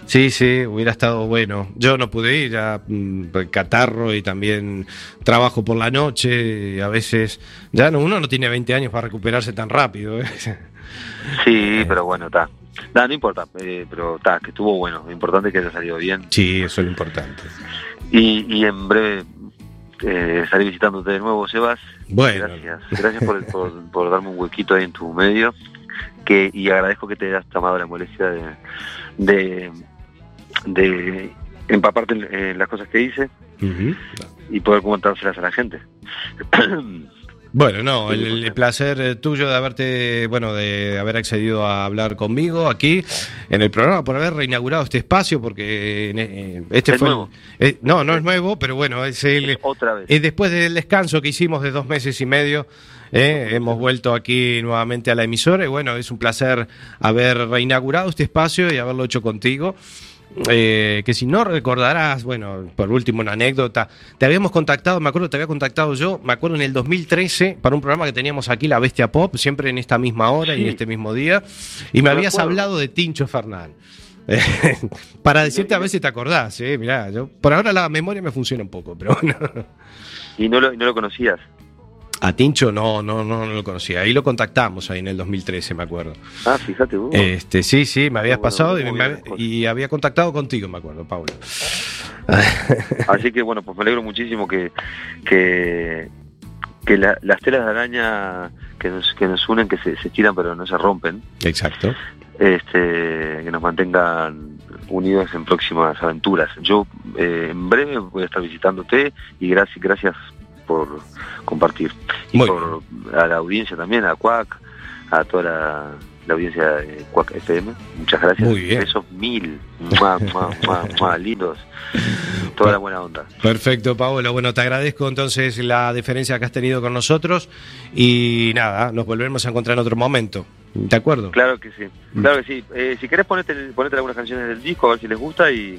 Sí, sí, hubiera estado bueno. Yo no pude ir, ya mm, catarro y también trabajo por la noche. Y a veces, ya no, uno no tiene 20 años para recuperarse tan rápido. ¿eh?
Sí, pero bueno, está. No, no importa, eh, pero está, que estuvo bueno. Lo importante es que haya salido bien.
Sí, eso es lo importante.
Y, y en breve eh, estaré visitándote de nuevo, Sebas.
Bueno.
Gracias. Gracias por, por, por darme un huequito ahí en tu medio. que Y agradezco que te hayas tomado la molestia de, de, de empaparte en, en las cosas que hice y poder contárselas a la gente.
Bueno, no, el, el placer eh, tuyo de haberte, bueno, de haber accedido a hablar conmigo aquí en el programa, por haber reinaugurado este espacio, porque eh, este
Es
fue.
nuevo.
eh, no, no es nuevo, pero bueno, es el.
Otra vez.
es después del descanso que hicimos de dos meses y medio, eh, hemos vuelto aquí nuevamente a la emisora y bueno, es un placer haber reinaugurado este espacio y haberlo hecho contigo. Eh, que si no recordarás, bueno, por último una anécdota, te habíamos contactado, me acuerdo, te había contactado yo, me acuerdo en el 2013, para un programa que teníamos aquí, La Bestia Pop, siempre en esta misma hora y en este mismo día, y me
Me
habías
acuerdo.
hablado de Tincho Fernán. para decirte a ver si te acordás, eh, mirá, yo, por ahora la memoria me funciona un poco, pero bueno.
Y no lo, y no lo conocías.
A Tincho no, no, no, no lo conocía. Ahí lo contactamos ahí en el 2013, me acuerdo.
Ah, fíjate vos.
Este, sí, sí, me habías
Bueno,
pasado y, me y había contactado contigo, me acuerdo, Pablo.
Así que bueno, pues me alegro muchísimo que, que, que la- las telas de araña que nos, que nos unen, que se, se tiran pero no se rompen,
Exacto.
este, que nos mantengan unidos en próximas aventuras. Yo eh, en breve voy a estar visitándote y gracias, gracias por compartir. Y
Muy
por a la audiencia también, a Cuac, a toda la, la audiencia de Cuac FM. Muchas gracias.
Muy bien.
Besos mil. Más, más, más, más lindos. Toda la buena onda.
Perfecto, Paolo. Bueno, te agradezco entonces la deferencia que has tenido con nosotros y nada, nos volveremos a encontrar en otro momento. ¿De acuerdo?
Claro que sí. Claro que sí. Eh, si querés ponete, ponete algunas canciones del disco, a ver si les gusta y,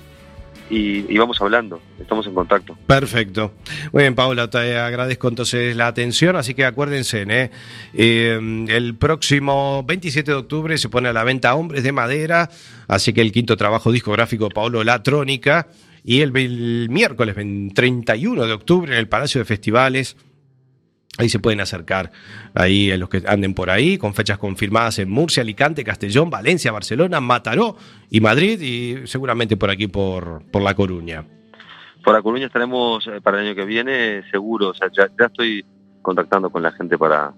y, vamos hablando. Estamos en contacto.
Perfecto. Muy bien, Paula, te agradezco entonces la atención, así que acuérdense, ¿eh? Eh, el próximo 27 de octubre se pone a la venta Hombres de Madera, así que el quinto trabajo discográfico de La Trónica, y el, el miércoles 31 de octubre en el Palacio de Festivales. Ahí se pueden acercar, ahí a los que anden por ahí, con fechas confirmadas en Murcia, Alicante, Castellón, Valencia, Barcelona, Mataró y Madrid, y seguramente por aquí por, por La Coruña.
Por La Coruña estaremos eh, para el año que viene, seguro. O sea, ya, ya estoy contactando con la gente para,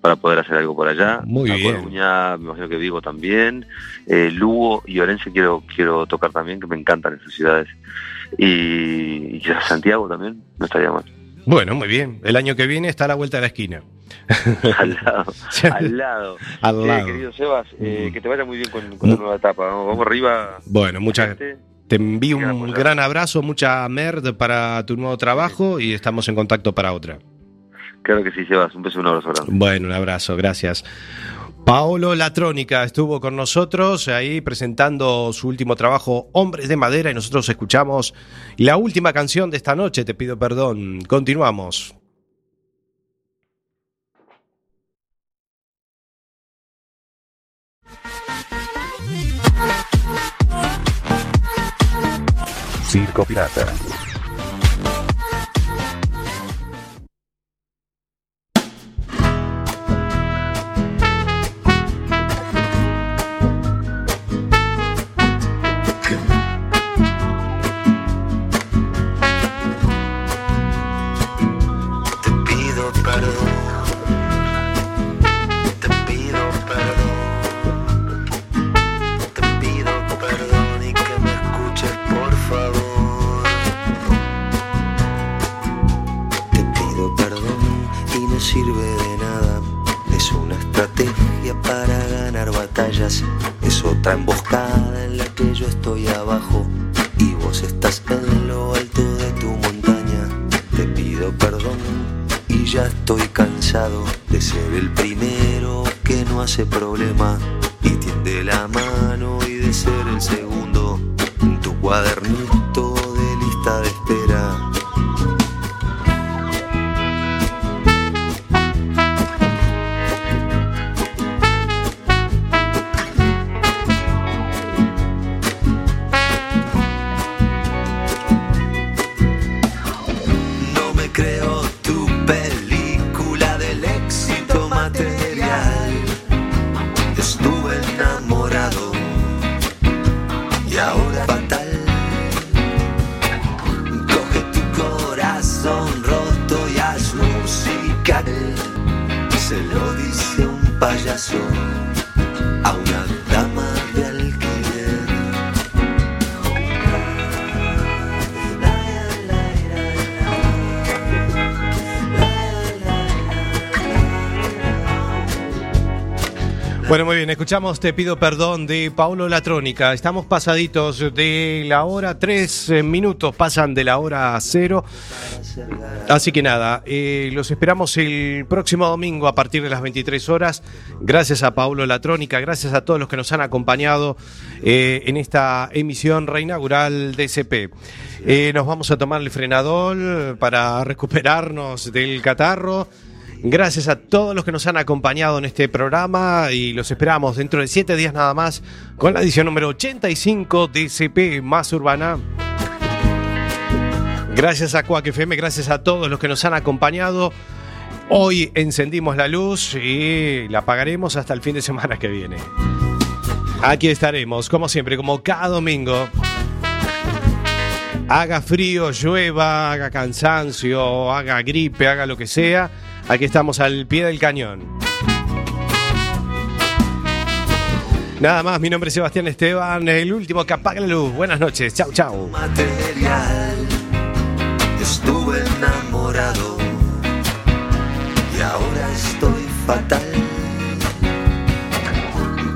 para poder hacer algo por allá.
Muy
La
bien.
Coruña, me imagino que Vigo también. Eh, Lugo y Orense quiero, quiero tocar también, que me encantan esas ciudades. Y, y quizás Santiago también, no estaría mal.
Bueno, muy bien. El año que viene está a la vuelta de la esquina.
al lado, al lado.
Al
Eh, querido Sebas, eh,
Mm.
que te vaya muy bien con, con la nueva etapa. Vamos, vamos arriba.
Bueno, muchas. Te envío un
apoyo.
gran abrazo, mucha merd para tu nuevo trabajo y estamos en contacto para otra.
Claro que sí, Sebas. Un beso un abrazo grande.
Bueno, un abrazo, gracias. Paolo Latrónica estuvo con nosotros ahí presentando su último trabajo, Hombres de Madera, y nosotros escuchamos la última canción de esta noche, te pido perdón. Continuamos.
Circo Pirata.
Es otra emboscada en la que yo estoy abajo y vos estás en lo alto de tu montaña. Te pido perdón y ya estoy cansado de ser el primero que no hace problema y tiende la mano y de ser el segundo en tu cuadernito de lista de espera.
Escuchamos Te pido perdón de Paulo Latrónica. Estamos pasaditos de la hora, tres eh, minutos pasan de la hora cero. Así que nada, eh, los esperamos el próximo domingo a partir de las 23 horas. Gracias a Paulo Latrónica, gracias a todos los que nos han acompañado eh, en esta emisión reinaugural de. Eh, nos vamos a tomar el frenador para recuperarnos del catarro. Gracias a todos los que nos han acompañado en este programa y los esperamos dentro de siete días nada más con la edición número 85 de CP Más Urbana. Gracias a Cuac FM, gracias a todos los que nos han acompañado. Hoy encendimos la luz y la apagaremos hasta el fin de semana que viene. Aquí estaremos, como siempre, como cada domingo. Haga frío, llueva, haga cansancio, haga gripe, haga lo que sea. Aquí estamos al pie del cañón. Nada más, mi nombre es Sebastián Esteban, el último que apaga la luz. Buenas noches, chau chau.
Material, estuve enamorado y ahora estoy fatal.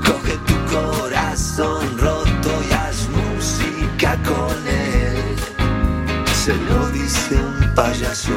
Coge tu corazón roto y haz música con él. Se lo dice un payaso.